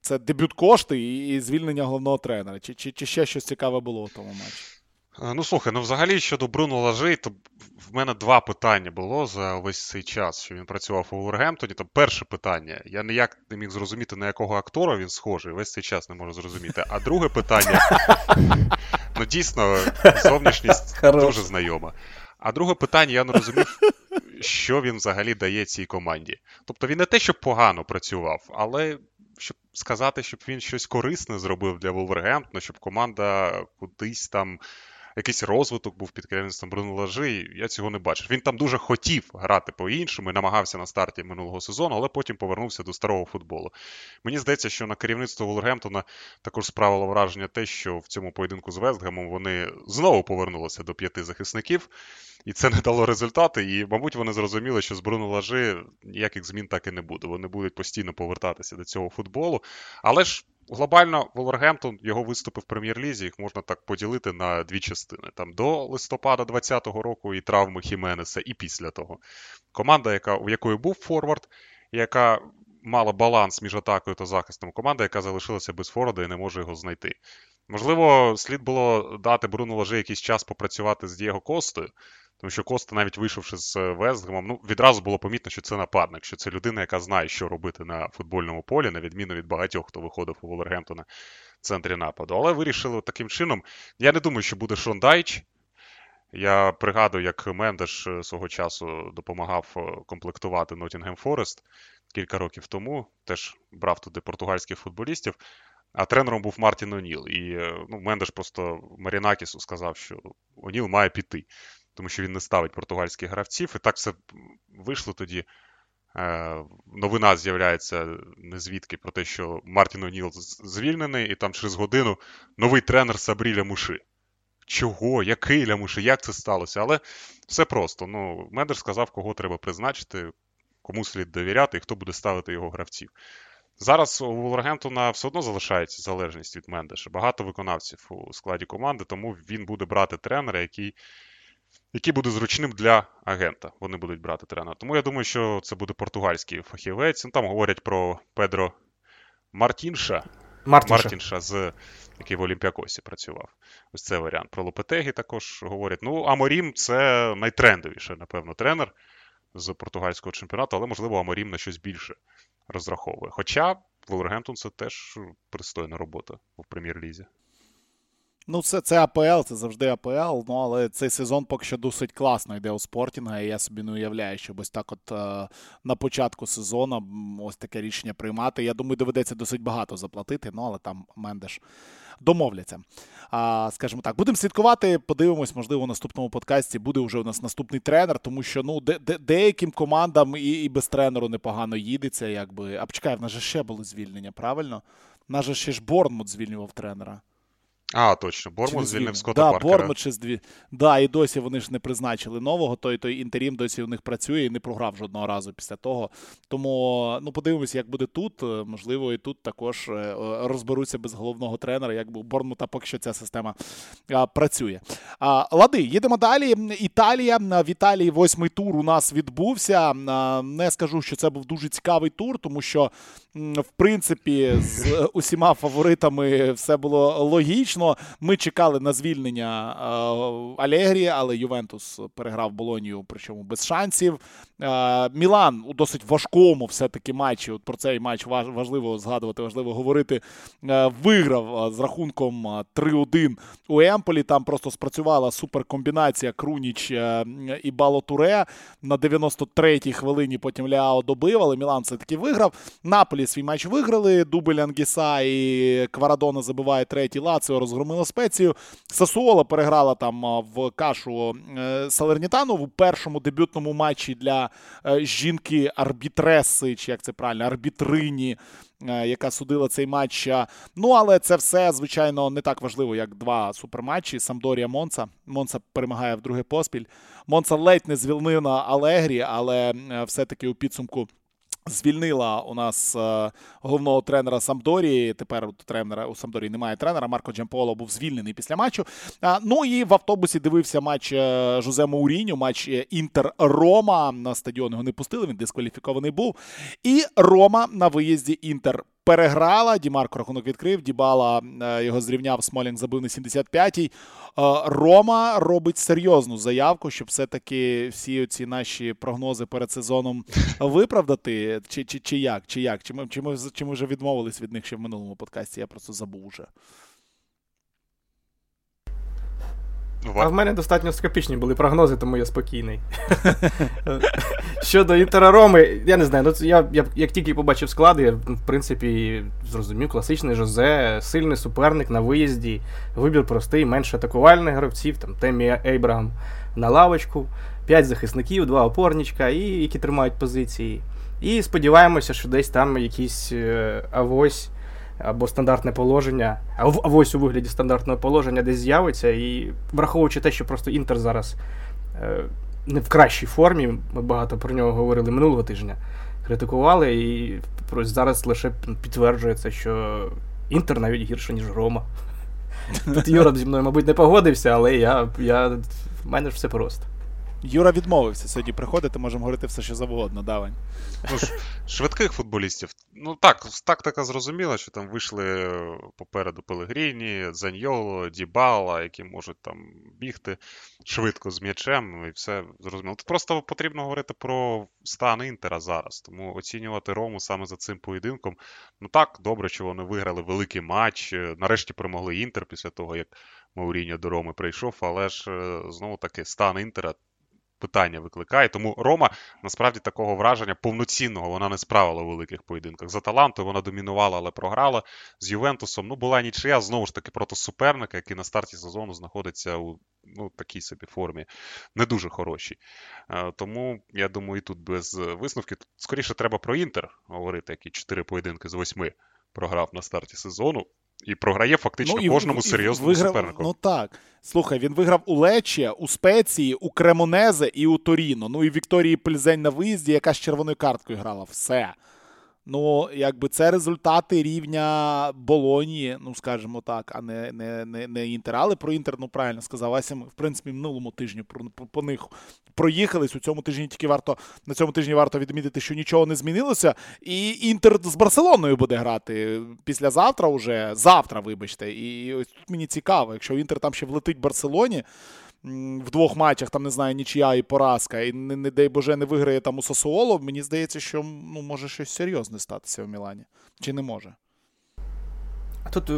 це дебют кошти і звільнення головного тренера. Чи, чи, Чи ще щось цікаве було у тому матчі? Е, ну, слухай, ну взагалі щодо Бруно Лажей, то в мене два питання було за весь цей час, що він працював у Вулвергемптоні. Там перше питання. Я ніяк не міг зрозуміти, на якого актора він схожий. Весь цей час не можу зрозуміти. А друге питання. Ну, дійсно, зовнішність дуже знайома. А друге питання, я не розумів, що він взагалі дає цій команді. Тобто він не те, щоб погано працював, але щоб сказати, щоб він щось корисне зробив для Вулвергемптона, щоб команда кудись там якийсь розвиток був під керівництвом Бруно Лажи, я цього не бачив. Він там дуже хотів грати по-іншому і намагався на старті минулого сезону, але потім повернувся до старого футболу. Мені здається, що на керівництво Волвергемптона також справило враження те, що в цьому поєдинку з Вестгемом вони знову повернулися до п'яти захисників, і це не дало результати. І, мабуть, вони зрозуміли, що з Бруно Лажи ніяких змін так і не буде. Вони будуть постійно повертатися до цього футболу. Але ж глобально Волвергемптон, його виступи в прем'єр-лізі, їх можна так поділити на дві частини: там до листопада 2020 року і травми Хіменеса, і після того. Команда, яка, у якої був форвард, яка мала баланс між атакою та захистом, команда, яка залишилася без форварда і не може його знайти. Можливо, слід було дати Бруну Лажи якийсь час попрацювати з Дієго Костою. Тому що Коста, навіть вийшовши з Вестгемом, ну відразу було помітно, що це нападник, що це людина, яка знає, що робити на футбольному полі, на відміну від багатьох, хто виходив у Волергемптона в центрі нападу. Але вирішили таким чином. Я не думаю, що буде Шон Дайч. Я пригадую, як Мендеш е, свого часу допомагав е, комплектувати Ноттінгем Форест кілька років тому, теж брав туди португальських футболістів. А тренером був Мартін Оніл. І е, ну, Мендеш просто Марінакісу сказав, що Оніл має піти тому що він не ставить португальських гравців. І так все вийшло тоді. Е, новина з'являється не звідки про те, що Мартін О'Ніл звільнений, і там через годину новий тренер Сабрі Лямуши. Чого? Який Лямуши? Як це сталося? Але все просто. Ну, Мендер сказав, кого треба призначити, кому слід довіряти і хто буде ставити його гравців. Зараз у Волвергемптона все одно залишається залежність від Мендеша. Багато виконавців у складі команди, тому він буде брати тренера, який який буде зручним для агента. Вони будуть брати тренера. Тому я думаю, що це буде португальський фахівець. Ну, Там говорять про Педро Мартінша. Мартінша, Мартінша з який в Олімпіакосі працював. Ось це варіант. Про Лопетегі також говорять. Ну, Аморім це найтрендовіше, напевно, тренер з португальського чемпіонату, але, можливо, Аморім на щось більше розраховує. Хоча Волвергемптон це теж пристойна робота в прем'єр-лізі. Ну, це це АПЛ, це завжди АПЛ. Ну, але цей сезон поки що досить класно йде у Спортінга. І я собі не уявляю, що ось так от е, на початку сезону ось таке рішення приймати. Я думаю, доведеться досить багато заплатити, ну але там Мендеш домовляться. А, Скажімо так, будемо слідкувати. Подивимось, можливо, у наступному подкасті буде вже у нас наступний тренер, тому що ну де, де, деяким командам і і без тренеру непогано їдеться. якби. А почекай, в нас же ще були звільнення, правильно? В нас же ще ж Борнмут звільнював тренера. А, точно, Бормут звільнив Скотта да, Паркера. Бормут ще дві. Да, і досі вони ж не призначили нового. Той той інтерім досі у них працює і не програв жодного разу після того. Тому ну подивимося, як буде тут. Можливо, і тут також е, розберуться без головного тренера, як у Бормута поки що ця система а, працює. А, Лади, їдемо далі. Італія. В Італії восьмий тур у нас відбувся. А, не скажу, що це був дуже цікавий тур, тому що, в принципі, з усіма фаворитами все було логічно логічно. Ми чекали на звільнення е, Алегрі, але Ювентус переграв Болонію, причому без шансів. Е, Мілан у досить важкому все-таки матчі. От про цей матч важливо згадувати, важливо говорити. Е, виграв з рахунком 3-1 у Емполі. Там просто спрацювала суперкомбінація Круніч і Балотуре на 93-й хвилині. Потім Ляо добив, але Мілан все-таки виграв. Наполі свій матч виграли. Дубль Ангіса і Кварадона забиває третій Лаціо розгромила спецію. Сасуола переграла там в кашу е, Салернітану в першому дебютному матчі для е, жінки арбітреси, чи як це правильно, арбітрині. Е, яка судила цей матч. Ну, але це все, звичайно, не так важливо, як два суперматчі. Самдорія Монца. Монца перемагає в друге поспіль. Монца ледь не звільнила Алегрі, але все-таки у підсумку Звільнила у нас е, головного тренера Самдорії. Тепер у тренера у Самдорії немає тренера. Марко Джамполо був звільнений після матчу. Ну і в автобусі дивився матч е, Жозе Мауріньо, матч е, Інтер Рома. На стадіон його не пустили. Він дискваліфікований був. І Рома на виїзді Інтер переграла. Дімарко рахунок відкрив. Дібала е, його зрівняв. Смолінг забив на 75-й. Е, Рома робить серйозну заявку, щоб все-таки всі ці наші прогнози перед сезоном виправдати. Чи чи, чи як? Чи як? Чи ми, чи, ми, чи ми вже відмовились від них ще в минулому подкасті? Я просто забув А в мене достатньо скопічні були прогнози, тому я спокійний. Щодо Інтера Роми, я не знаю, ну я, я як тільки побачив склади, я в принципі зрозумів, класичний Жозе, сильний суперник на виїзді, вибір простий, менше атакувальних гравців, там Темі Ейбрагам на лавочку, 5 захисників, 2 опорничка, і які тримають позиції. І сподіваємося, що десь там якийсь е, авось або стандартне положення, авось у вигляді стандартного положення десь з'явиться. І враховуючи те, що просто Інтер зараз е, не в кращій формі, ми багато про нього говорили минулого тижня, критикували, і зараз лише підтверджується, що Інтер навіть гірше, ніж Рома. Тут Юра зі мною, мабуть, не погодився, але я, я, в мене ж все просто. Юра відмовився сьогодні приходити, можемо говорити все, що завгодно, давай. Ну, Швидких футболістів. Ну так, тактика зрозуміла, що там вийшли попереду Пелегріні, Заньоло, Дібала, які можуть там бігти швидко з м'ячем, і все зрозуміло. Тут просто потрібно говорити про стан Інтера зараз. Тому оцінювати Рому саме за цим поєдинком. Ну так, добре, що вони виграли великий матч. Нарешті перемогли Інтер після того, як Мауріньо до Роми прийшов, але ж е, знову таки стан Інтера питання викликає. Тому Рома насправді такого враження повноцінного вона не справила у великих поєдинках. За талантою вона домінувала, але програла з Ювентусом. Ну, була нічия знову ж таки проти суперника, який на старті сезону знаходиться у ну, такій собі формі, не дуже хорошій. Е, тому я думаю, і тут без висновків. Скоріше треба про Інтер говорити, який чотири поєдинки з восьми програв на старті сезону. І програє фактично ну, і, кожному серйозному виграв, супернику. Ну так. Слухай, він виграв у Лечі, у Спеції, у Кремонезе і у Торіно. Ну і Вікторії Пельзень на виїзді, яка з червоною карткою грала. Все. Ну, якби це результати рівня Болонії, ну скажімо так, а не не, не, не Інтер. Але про Інтер, ну правильно сказав, Вася, ми, в принципі, минулому тижні про, по, них проїхались. У цьому тижні тільки варто на цьому тижні варто відмітити, що нічого не змінилося. І Інтер з Барселоною буде грати післязавтра, уже завтра, вибачте. І ось тут мені цікаво, якщо Інтер там ще влетить Барселоні в двох матчах, там не знаю, нічия і поразка, і не, не дай Боже, не виграє там у Сосуоло, мені здається, що ну, може щось серйозне статися в Мілані. Чи не може? А тут,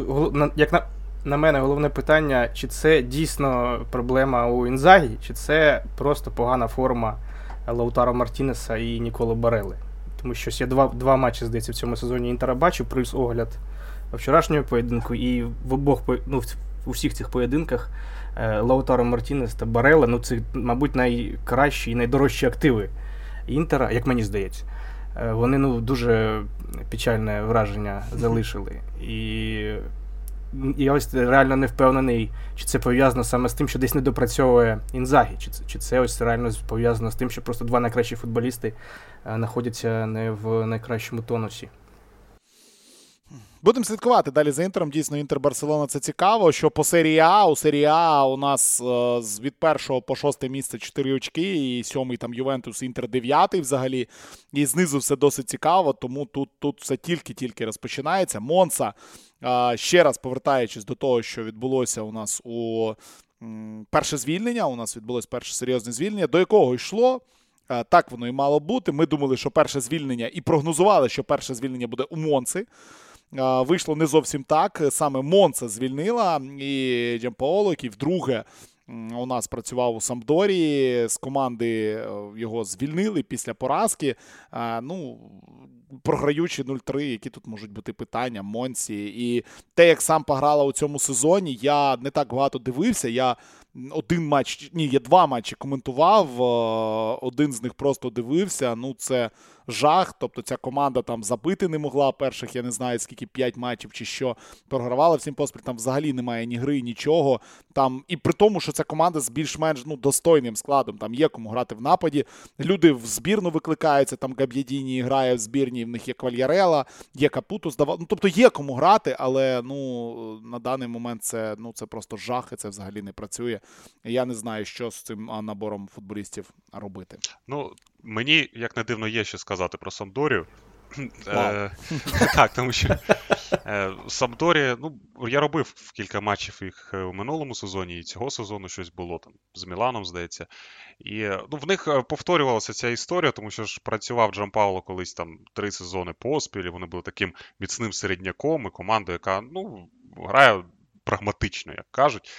як на на мене, головне питання, чи це дійсно проблема у Інзагі, чи це просто погана форма Лаутаро Мартінеса і Ніколо Барели. Тому що я два два матчі, здається, в цьому сезоні Інтера бачив, плюс огляд вчорашнього поєдинку, і в обох ну, у всіх цих поєдинках Лаутаро Мартінес та Барела, ну це, мабуть, найкращі і найдорожчі активи Інтера, як мені здається. Е, вони ну, дуже печальне враження залишили. І я ось реально не впевнений, чи це пов'язано саме з тим, що десь не допрацьовує Інзагі, чи це, чи це ось реально пов'язано з тим, що просто два найкращі футболісти е, знаходяться не в найкращому тонусі. Будемо слідкувати далі за інтером. Дійсно, інтер Барселона це цікаво. Що по серії А у серії А у нас е, від першого по шосте місце 4 очки, і сьомий там Ювентус, Інтер дев'ятий взагалі. І знизу все досить цікаво, тому тут тут все тільки-тільки розпочинається. Монса, е, ще раз повертаючись до того, що відбулося у нас у перше звільнення. У нас відбулось перше серйозне звільнення, до якого йшло. Е, так воно і мало бути. Ми думали, що перше звільнення, і прогнозували, що перше звільнення буде у Монци. Вийшло не зовсім так. Саме Монца звільнила і Джампаоло, який вдруге у нас працював у Самдорі. З команди е, його звільнили після поразки. Ну, програючи 0-3, які тут можуть бути питання, Монці. І те, як сам пограла у цьому сезоні, я не так багато дивився. Я один матч, ні, я два матчі коментував. Е, один з них просто дивився. Ну, це жах. Тобто ця команда там забити не могла перших, я не знаю, скільки 5 матчів чи що програвала всім поспіль. Там взагалі немає ні гри, нічого. Там І при тому, що ця команда з більш-менш ну, достойним складом. Там є кому грати в нападі. Люди в збірну викликаються. Там Габ'ядіні грає в збірні, в них є Квальярела, є Капуту, здавав. Ну, тобто є кому грати, але ну, на даний момент це ну, це просто жах, і це взагалі не працює. Я не знаю, що з цим набором футболістів робити. Ну, Мені, як не дивно, є що сказати про Самдорію. Е, так, тому що е, Самдорі, ну, я робив кілька матчів їх е, у минулому сезоні, і цього сезону щось було там з Міланом, здається. І ну, в них повторювалася ця історія, тому що ж працював Джан Пауло колись там три сезони поспіль, і вони були таким міцним середняком і командою, яка ну, грає прагматично, як кажуть.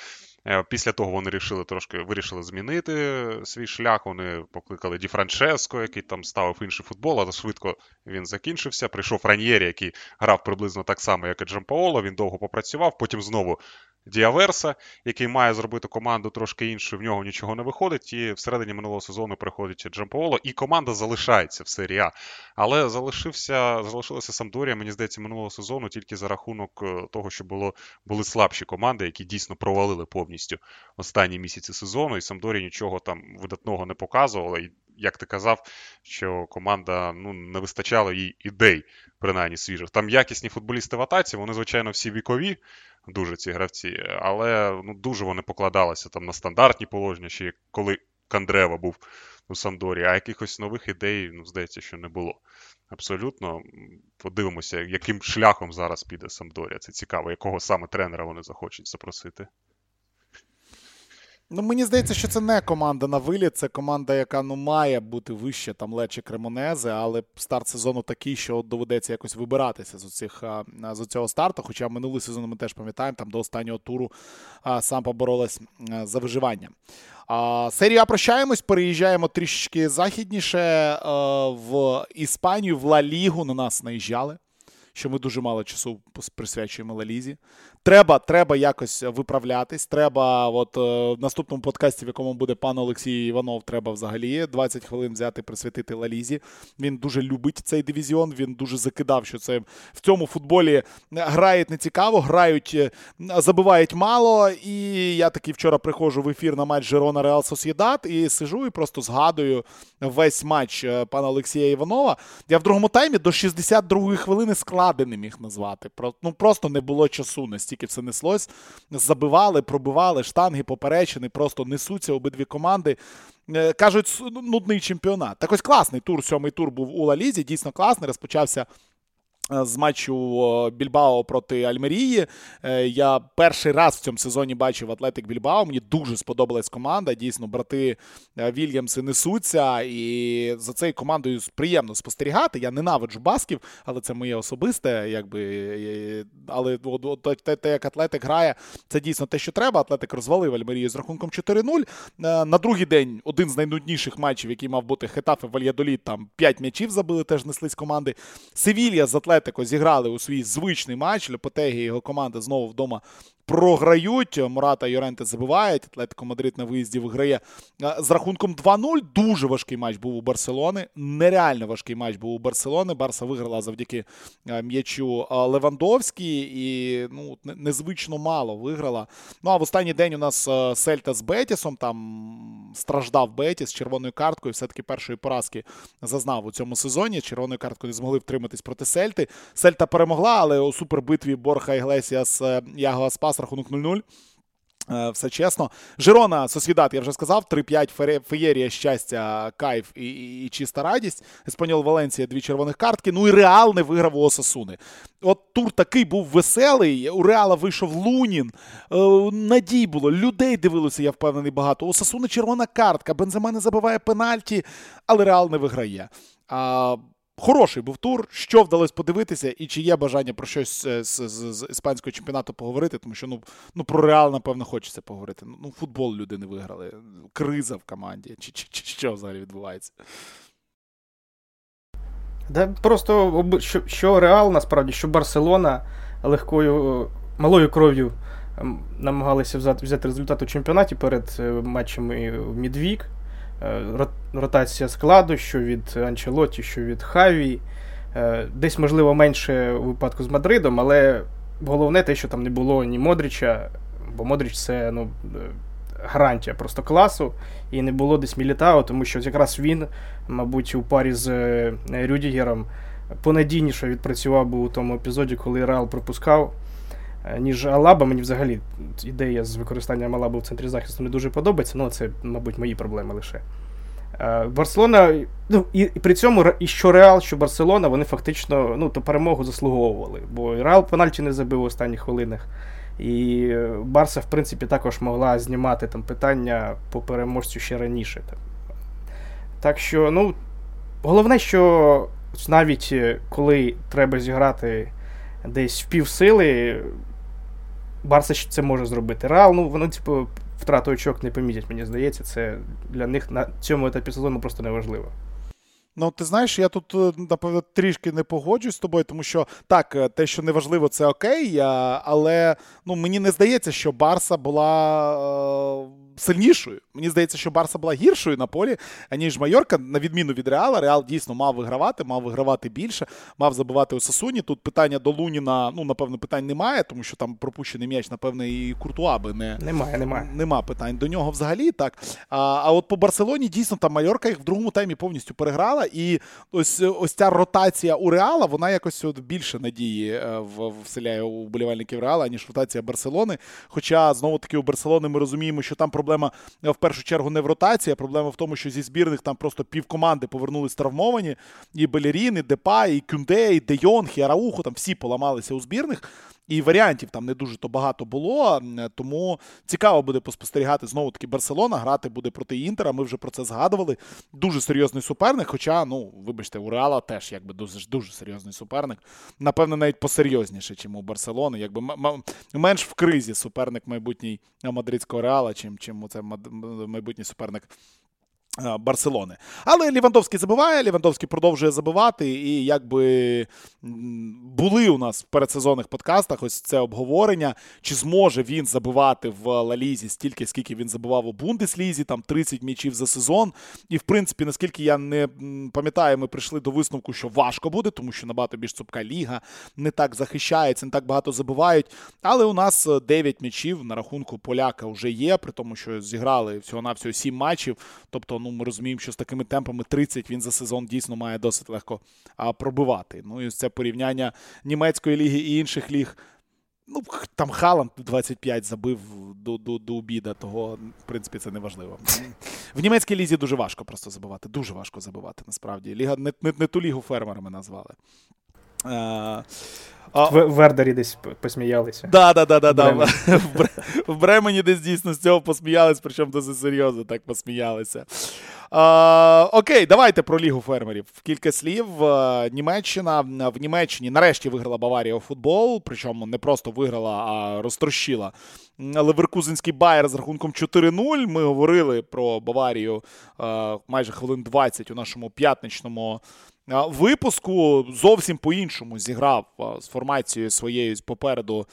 Е, після того вони вирішили трошки вирішили змінити свій шлях. Вони покликали Ді Франческо, який там ставив інший футбол, але швидко він закінчився. Прийшов Раньєрі, який грав приблизно так само, як і Джампаоло. Він довго попрацював. Потім знову Діаверса, який має зробити команду трошки іншою, в нього нічого не виходить. І всередині минулого сезону приходить Джампаоло, і команда залишається в серії А. Але залишився, залишилася Самдорія, мені здається, минулого сезону тільки за рахунок е, того, що було, були слабші команди, які дійсно провалили повністю останні місяці сезону. І Самдорія нічого там видатного не показувала. І як ти казав, що команда ну, не вистачало їй ідей, принаймні свіжих. Там якісні футболісти в атаці, вони, звичайно, всі вікові дуже ці гравці, але ну, дуже вони покладалися там на стандартні положення, ще коли Кандрева був у Самдорі, а якихось нових ідей, ну, здається, що не було. Абсолютно. Подивимося, яким шляхом зараз піде Самдорія. Це цікаво, якого саме тренера вони захочуть запросити. Ну, мені здається, що це не команда на виліт, це команда, яка ну має бути вище там Лечі Кремонези, але старт сезону такий, що доведеться якось вибиратися з оцих, з цього старту. Хоча минулий сезон ми теж пам'ятаємо, там до останнього туру сам поборолась за виживання. Серія прощаємось, переїжджаємо трішечки західніше в Іспанію, в Ла Лігу на нас наїжджали. Що ми дуже мало часу присвячуємо Лалізі. Треба треба якось виправлятись. Треба, от е, в наступному подкасті, в якому буде пан Олексій Іванов, треба взагалі 20 хвилин взяти, присвятити Лалізі. Він дуже любить цей дивізіон. Він дуже закидав, що це в цьому футболі грають не цікаво, грають, е, забивають мало. І я таки вчора приходжу в ефір на матч Жерона Реал Сосєдат і сижу і просто згадую весь матч е, пана Олексія Іванова. Я в другому таймі до 62-ї хвилини склади не міг назвати. Ну просто не було часу настільки настільки все неслось. Забивали, пробивали, штанги поперечини, просто несуться обидві команди. Е, кажуть, нудний чемпіонат. Так ось класний тур, сьомий тур був у Лалізі, дійсно класний. Розпочався з матчу Більбао проти Альмерії. Е, я перший раз в цьому сезоні бачив Атлетик Більбао. Мені дуже сподобалась команда. Дійсно, брати е, Вільямси несуться. І за цією командою приємно спостерігати. Я ненавиджу басків, але це моє особисте. якби. Але те, як Атлетик грає, це дійсно те, що треба. Атлетик розвалив Альмерію з рахунком 4-0. На другий день один з найнудніших матчів, який мав бути Хетафе Вальядоліт, там 5 м'ячів забили, теж неслись команди. Севілья з Атлетик Атлетико зіграли у свій звичний матч. Лепотегі і його команда знову вдома програють. Мурата Йоренте забивають. Атлетико Мадрид на виїзді виграє з рахунком 2-0. Дуже важкий матч був у Барселони. Нереально важкий матч був у Барселони. Барса виграла завдяки м'ячу Левандовскі і ну, незвично мало виграла. Ну а в останній день у нас Сельта з Бетісом. Там страждав Бетіс червоною карткою. Все-таки першої поразки зазнав у цьому сезоні. Червоною карткою не змогли втриматись проти Сельти. Сельта перемогла, але у супербитві Борха Іглесіас Яго Аспас рахунок 0-0. Е, все чесно. Жирона Сосьєдад, я вже сказав, 3-5 феєрія щастя, кайф і, і, і чиста радість. Еспаньол Валенція, дві червоних картки. Ну і Реал не виграв у Осасуни. От тур такий був веселий. У Реала вийшов Лунін. Е, надій було, людей дивилося, я впевнений, багато. У Осасуни червона картка. Бензема не забиває пенальті, але Реал не виграє. А Хороший був тур. Що вдалося подивитися, і чи є бажання про щось з, з, з іспанського чемпіонату поговорити, тому що ну ну про реал, напевно, хочеться поговорити. Ну, футбол люди не виграли. Криза в команді. Чи, чи, чи що взагалі відбувається? Да, Просто що що Реал, насправді, що Барселона легкою малою кров'ю намагалися взяти, взяти результат у чемпіонаті перед е, матчами в Мідвік. Е, ротація складу, що від Анчелоті, що від Хаві. Е, десь, можливо, менше у випадку з Мадридом, але головне те, що там не було ні Модріча, бо Модріч це ну, гарантія просто класу, і не було десь Мілітао, тому що якраз він, мабуть, у парі з е, Рюдігером понадійніше відпрацював би у тому епізоді, коли Реал пропускав. Ніж Алаба, мені взагалі ідея з використанням Алаби в центрі захисту не дуже подобається, ну це, мабуть, мої проблеми лише. Е, Барселона, ну і, і при цьому і що Реал, що Барселона, вони фактично ну, то перемогу заслуговували. Бо Реал пенальті не забив у останніх хвилинах. І Барса, в принципі, також могла знімати там питання по переможцю ще раніше. Там. Так що, ну, головне, що навіть е, коли треба зіграти десь в півсили, Барса це може зробити. Реал, ну воно, типу, втрату очок не помітять, мені здається. Це для них на цьому етапі сезону просто неважливо. Ну, ти знаєш, я тут, е, напевно, трішки не погоджуюсь з тобою, тому що так, е, те, що неважливо, це окей, але ну, мені не здається, що Барса була. Сильнішою. Мені здається, що Барса була гіршою на полі, аніж Майорка, на відміну від Реала. Реал дійсно мав вигравати, мав вигравати більше, мав забивати у Сасуні. Тут питання до Луніна, ну, напевно, питань немає, тому що там пропущений м'яч, напевно, і Куртуа би не немає. Немає Нема питань до нього взагалі. так. А а от по Барселоні дійсно там Майорка їх в другому таймі повністю переграла. І ось ось ця ротація у Реала, вона якось от більше надії е, вселяє у вболівальників Реала, ніж ротація Барселони. Хоча, знову таки, у Барселони ми розуміємо, що там проблема е, в першу чергу не в ротації, а проблема в тому, що зі збірних там просто півкоманди повернулись травмовані. І Белерін, і Депа, і Кюнде, і Де Йонг, і Араухо, там всі поламалися у збірних. І варіантів там не дуже то багато було. Тому цікаво буде поспостерігати знову таки Барселона. Грати буде проти Інтера. Ми вже про це згадували. Дуже серйозний суперник. Хоча, ну, вибачте, у Реала теж якби дуже дуже серйозний суперник. Напевно, навіть посерйозніше, чим у Барселони. Якби менш в кризі суперник майбутній мадридського реала, чим чим це майбутній суперник Барселони. Але Лівандовський забиває, Лівандовський продовжує забивати, і якби були у нас в передсезонних подкастах ось це обговорення, чи зможе він забивати в Лалізі стільки, скільки він забивав у Бундеслізі, там 30 м'ячів за сезон. І, в принципі, наскільки я не пам'ятаю, ми прийшли до висновку, що важко буде, тому що набагато більш цупка ліга, не так захищається, не так багато забивають. Але у нас 9 м'ячів на рахунку поляка вже є, при тому, що зіграли всього-навсього 7 матчів. Тобто ну ми розуміємо, що з такими темпами 30 він за сезон дійсно має досить легко пробивати. Ну і це порівняння німецької ліги і інших ліг. Ну, там Халанд 25 забив до до, до обіда, того, в принципі, це не важливо. В німецькій лізі дуже важко просто забивати. Дуже важко забивати, насправді. Ліга не, не, не ту лігу фермерами назвали. Е, в Вердері десь посміялися. Да, да, да, да, да. В Бремені десь дійсно з цього посміялися, причому досить серйозно так посміялися. А, Окей, давайте про лігу фермерів. Кілька слів. Німеччина в Німеччині нарешті виграла Баварія у футбол, причому не просто виграла, а розтрощила Леверкузенський Байер з рахунком 4-0. Ми говорили про Баварію майже хвилин 20 у нашому п'ятничному випуску зовсім по-іншому зіграв з формацією своєю попереду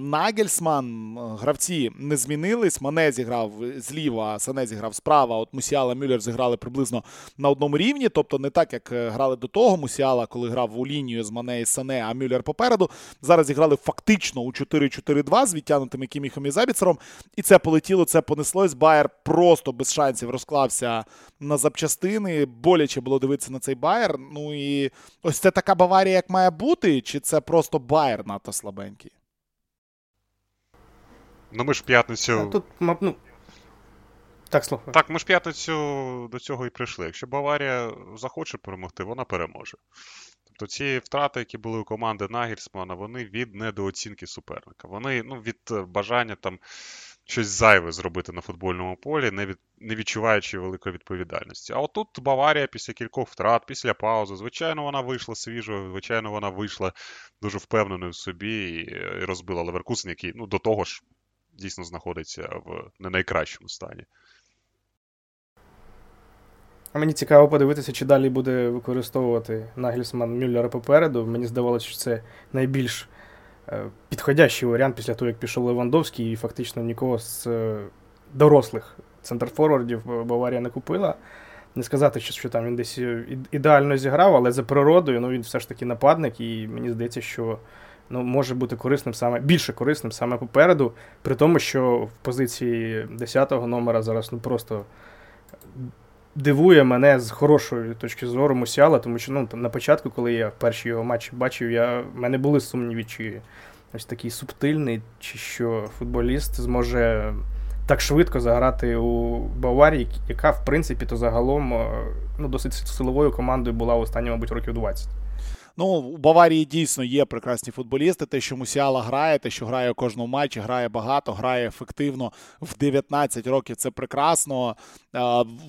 Нагельсман. Гравці не змінились. Мане зіграв зліва, Сане зіграв справа. От Мусіала Мюллер зіграли приблизно на одному рівні. Тобто не так, як е, грали до того. Мусіала, коли грав у лінію з Мане і Сане, а Мюллер попереду. Зараз зіграли фактично у 4-4-2 з відтягнутими Кіміхом і Забіцером. І це полетіло, це понеслось. Байер просто без шансів розклався на запчастини. Боляче було дивитися на цей Байер. Ну і ось це така Баварія, як має бути, чи це просто Байер надто слабенький? Ну ми ж п'ятницю. А тут, ну... Так, слухай. Так, ми ж п'ятницю до цього і прийшли. Якщо Баварія захоче перемогти, вона переможе. Тобто ці втрати, які були у команди Нагельсмана, вони від недооцінки суперника. Вони ну, від е, бажання там щось зайве зробити на футбольному полі, не від, не відчуваючи великої відповідальності. А отут Баварія після кількох втрат, після паузи, звичайно, вона вийшла свіжою, звичайно, вона вийшла дуже впевненою в собі і, розбила Леверкусен, який ну, до того ж дійсно знаходиться в не найкращому стані. А мені цікаво подивитися, чи далі буде використовувати Нагельсман Мюллера попереду. Мені здавалося, що це найбільш підходящий варіант після того, як пішов Левандовський, і фактично нікого з е, дорослих центрфорвардів Баварія не купила. Не сказати, що там він десь ідеально зіграв, але за природою ну, він все ж таки нападник, і мені здається, що ну, може бути корисним саме більше корисним саме попереду, при тому, що в позиції 10-го номера зараз ну просто дивує мене з хорошої точки зору Мусіала, тому що ну, на початку, коли я перші його матчі бачив, я, в мене були сумніви, чи ось такий субтильний, чи що футболіст зможе. Так швидко заграти у Баварії, яка, в принципі, то загалом ну, досить силовою командою була останні, мабуть, років 20. Ну, у Баварії дійсно є прекрасні футболісти. Те, що Мусіала грає, те, що грає у кожному матчі, грає багато, грає ефективно в 19 років. Це прекрасно.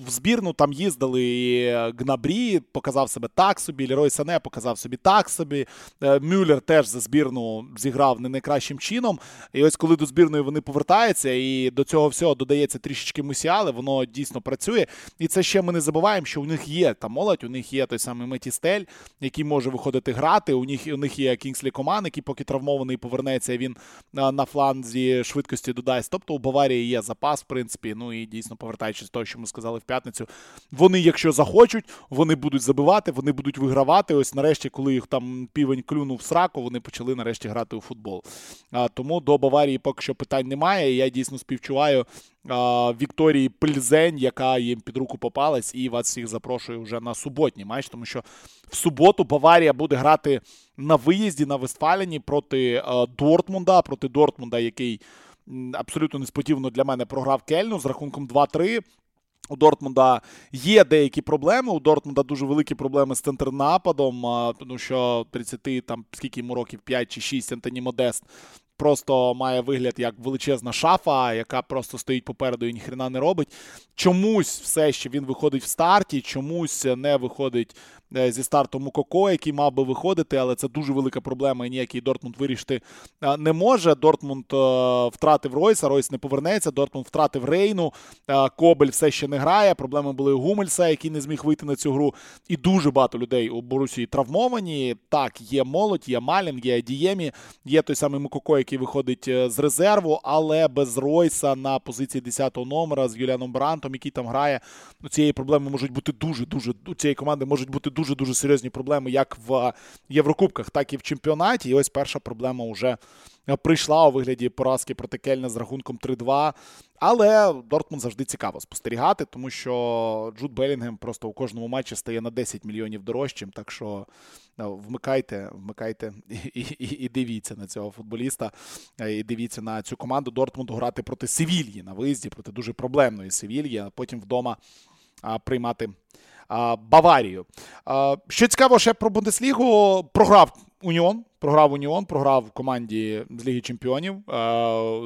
В збірну там їздили і Гнабрі, показав себе так собі. Лерой Сане показав собі так собі. Е, Мюллер теж за збірну зіграв не найкращим чином. І ось коли до збірної вони повертаються, і до цього всього додається трішечки Мусіали, воно дійсно працює. І це ще ми не забуваємо, що у них є та молодь, у них є той самий Метістель, який може виходити грати. У них у них є Кінгслі Коман, який поки травмований повернеться, він на фланзі швидкості додасть. Тобто у Баварії є запас, в принципі. Ну і дійсно повертаючись до того, що ми сказали в п'ятницю. Вони, якщо захочуть, вони будуть забивати, вони будуть вигравати. Ось нарешті, коли їх там півень клюнув сраку, вони почали нарешті грати у футбол. А, Тому до Баварії поки що питань немає. Я дійсно співчуваю Вікторії Пельзень, яка їм під руку попалась, і вас всіх запрошую вже на суботній матч, тому що в суботу Баварія буде грати на виїзді на Вестфалені проти Дортмунда, проти Дортмунда, який абсолютно несподівано для мене програв Кельну з рахунком 2-3. У Дортмунда є деякі проблеми. У Дортмунда дуже великі проблеми з центрнападом, тому що 30 там скільки йому років 5 чи 6 Антоні Модест просто має вигляд як величезна шафа, яка просто стоїть попереду і ніхрена не робить. Чомусь все ще він виходить в старті, чомусь не виходить зі старту Мукоко, який мав би виходити, але це дуже велика проблема, і ніякий Дортмунд вирішити е, не може. Дортмунд е, втратив Ройса, Ройс не повернеться. Дортмунд втратив Рейну. Кобель все ще не грає. Проблеми були у Гумельса, який не зміг вийти на цю гру. І дуже багато людей у Борусії травмовані. Так, є молодь, є Малін, є Діємі, є той самий Мукоко, який виходить з резерву, але без Ройса на позиції 10-го номера з Юліаном Брантом, який там грає. Ну, цієї проблеми можуть бути дуже дуже у цієї команди можуть бути дуже-дуже серйозні проблеми як в Єврокубках, так і в чемпіонаті. І ось перша проблема вже прийшла у вигляді поразки проти Кельна з рахунком 3-2. Але Дортмунд завжди цікаво спостерігати, тому що Джуд Белінгем просто у кожному матчі стає на 10 мільйонів дорожчим. Так що вмикайте, вмикайте і, і, і дивіться на цього футболіста. І дивіться на цю команду Дортмунду грати проти Севільї на виїзді, проти дуже проблемної Севільї, а потім вдома приймати Баварію. Що цікаво, ще про Бундеслігу програв Уніон. Програв Уніон, програв команді з Ліги Чемпіонів.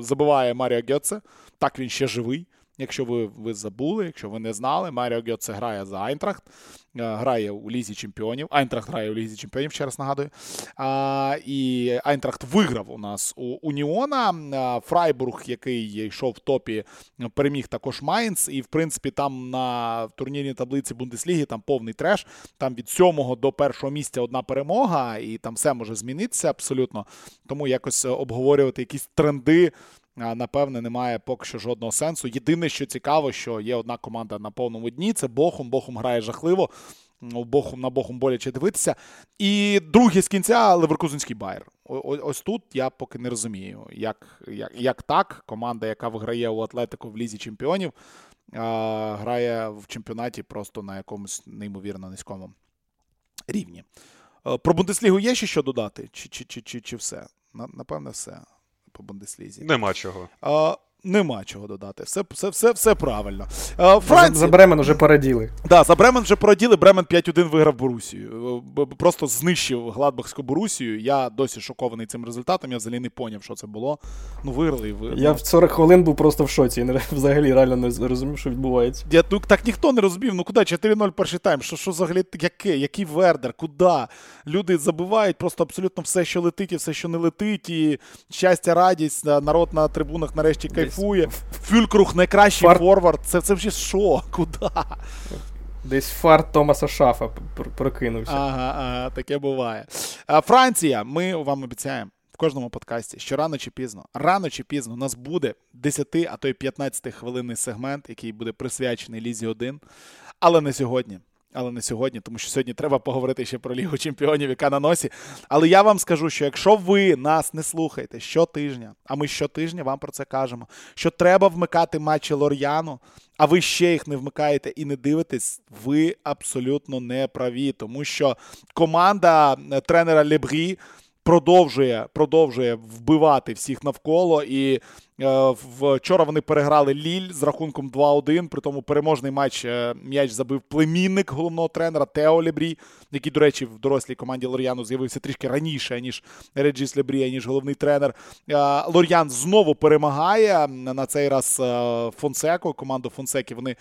Забиває Маріо Гьоце. Так він ще живий. Якщо ви ви забули, якщо ви не знали, Маріо Гьоце грає за Айнтрахт, е, грає у Лізі Чемпіонів. Айнтрахт грає у Лізі Чемпіонів, ще раз нагадую. А, І Айнтрахт виграв у нас у Уніона. Фрайбург, який йшов в топі, переміг також Майнц. І, в принципі, там на турнірній таблиці Бундесліги там повний треш. Там від сьомого до першого місця одна перемога, і там все може змінитися абсолютно. Тому якось обговорювати якісь тренди напевне, немає поки що жодного сенсу. Єдине, що цікаво, що є одна команда на повному дні. Це Бохум. Бохум грає жахливо. Бохум на Бохум боляче дивитися. І другий з кінця Леверкузенський Байер. Ось тут я поки не розумію, як як, як так команда, яка виграє у Атлетику в Лізі Чемпіонів, а, грає в чемпіонаті просто на якомусь неймовірно низькому рівні. Е, про Бундеслігу є ще що додати? Чи чи, чи, чи, чи все? Напевне, все по Бундеслізі. Нема чого. А, Нема чого додати. Все все, все, все правильно. Франція... За Бремен вже пораділи. Да, за Бремен вже пораділи. Бремен 5-1 виграв Борусію. Просто знищив Гладбахську Борусію. Я досі шокований цим результатом. Я взагалі не поняв, що це було. Ну, виграли і виграли. Я в 40 хвилин був просто в шоці. Я взагалі реально не розумів, що відбувається. Я, ну, Так ніхто не розумів. Ну куди? 4-0 перший тайм. Що що взагалі яке? Який Вердер? Куди? Люди забивають просто абсолютно все, що летить, і все, що не летить. І щастя, радість. Народ на трибунах нарешті кайфує. Фюлькрух найкращий Фар... форвард. Це це вже що? Куди? Десь фарт Томаса Шафа прокинувся. Ага, ага, таке буває. Франція, ми вам обіцяємо в кожному подкасті, що рано чи пізно, рано чи пізно у нас буде 10, а то й 15 хвилинний сегмент, який буде присвячений Лізі 1. Але не сьогодні. Але не сьогодні, тому що сьогодні треба поговорити ще про Лігу Чемпіонів, яка на носі. Але я вам скажу, що якщо ви нас не слухаєте щотижня, а ми щотижня вам про це кажемо, що треба вмикати матчі Лор'яну, а ви ще їх не вмикаєте і не дивитесь, ви абсолютно не праві, тому що команда е, тренера Лебрі продовжує продовжує вбивати всіх навколо і вчора вони переграли Ліль з рахунком 2-1. При тому переможний матч е, м'яч забив племінник головного тренера Тео Лебрі, який, до речі, в дорослій команді Лор'яну з'явився трішки раніше, ніж Реджіс Лебрі, ніж головний тренер. Лор'ян знову перемагає на цей раз Фонсеко. Команду Фонсеки вони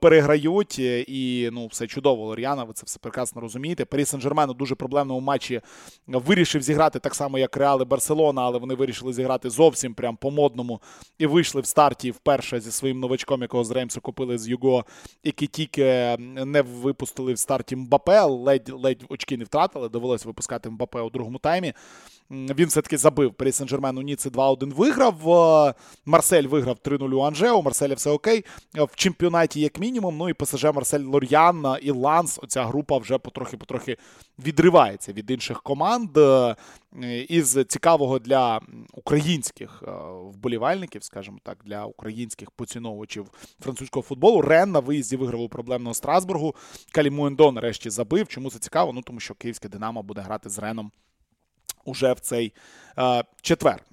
переграють. І ну, все чудово. Лор'яна, ви це все прекрасно розумієте. Парі Сен-Жермен у дуже проблемному матчі вирішив зіграти так само, як Реал і Барселона, але вони вирішили зіграти зовсім прям по модному і вийшли в старті вперше зі своїм новачком, якого з Реймсу купили з Юго, які тільки не випустили в старті Мбапе, ледь ледь очки не втратили. Довелося випускати Мбапе у другому таймі. Він все-таки забив Парі Сен-Жермен у Ніці 2-1 виграв. Е, Марсель виграв 3-0 у Анже. У Марселя все окей. В чемпіонаті, як мінімум. Ну і ПСЖ Марсель Лор'ян і Ланс. Оця група вже потрохи-потрохи відривається від інших команд. Е, із цікавого для українських е, вболівальників, скажімо так, для українських поціновувачів французького футболу. Рен на виїзді виграв у проблемного Страсбургу. Калімуендо нарешті забив. Чому це цікаво? Ну тому що київське Динамо буде грати з Реном уже в цей е, четвер.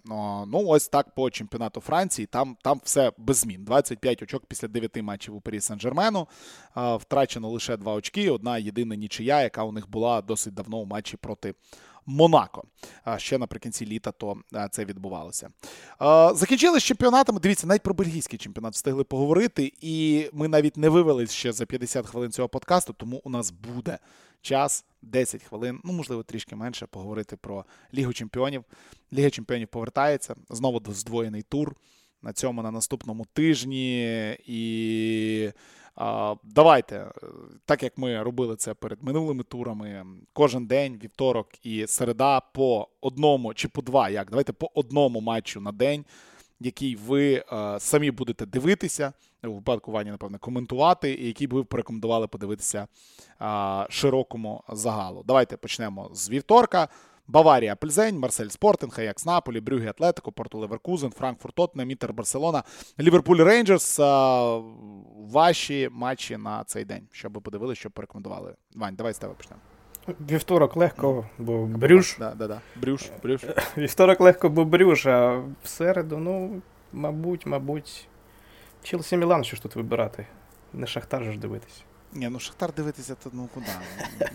Ну, ось так по чемпіонату Франції. Там там все без змін. 25 очок після 9 матчів у Парі Сен-Жермену. Е, втрачено лише 2 очки. Одна єдина нічия, яка у них була досить давно у матчі проти. Монако. Ще наприкінці літа то це відбувалося. Закінчили з чемпіонатами. Дивіться, навіть про бельгійський чемпіонат встигли поговорити, і ми навіть не вивелись ще за 50 хвилин цього подкасту, тому у нас буде час 10 хвилин, ну, можливо, трішки менше, поговорити про Лігу Чемпіонів. Ліга Чемпіонів повертається. Знову здвоєний тур на цьому на наступному тижні. І а, давайте, так як ми робили це перед минулими турами, кожен день, вівторок і середа по одному чи по два, як давайте по одному матчу на день який ви е, самі будете дивитися, у випадку напевно, коментувати, і який би ви порекомендували подивитися широкому загалу. Давайте почнемо з вівторка. Баварія, Пельзень, Марсель Спортинг, Аякс Наполі, Брюгі Атлетико, Порту Леверкузен, Франкфурт Тоттенем, Інтер Барселона, Ліверпуль Рейнджерс. Ваші матчі на цей день, щоб ви подивилися, щоб порекомендували. Вань, давай з тебе почнемо. Вівторок легко, бо брюш. Да, да, да. Брюш, брюш. Вівторок легко, бо брюш, а в середу, ну, мабуть, мабуть. Челсі Мілан, що ж тут вибирати. Не Шахтар ж дивитись. Ні, ну Шахтар дивитися, то ну куди?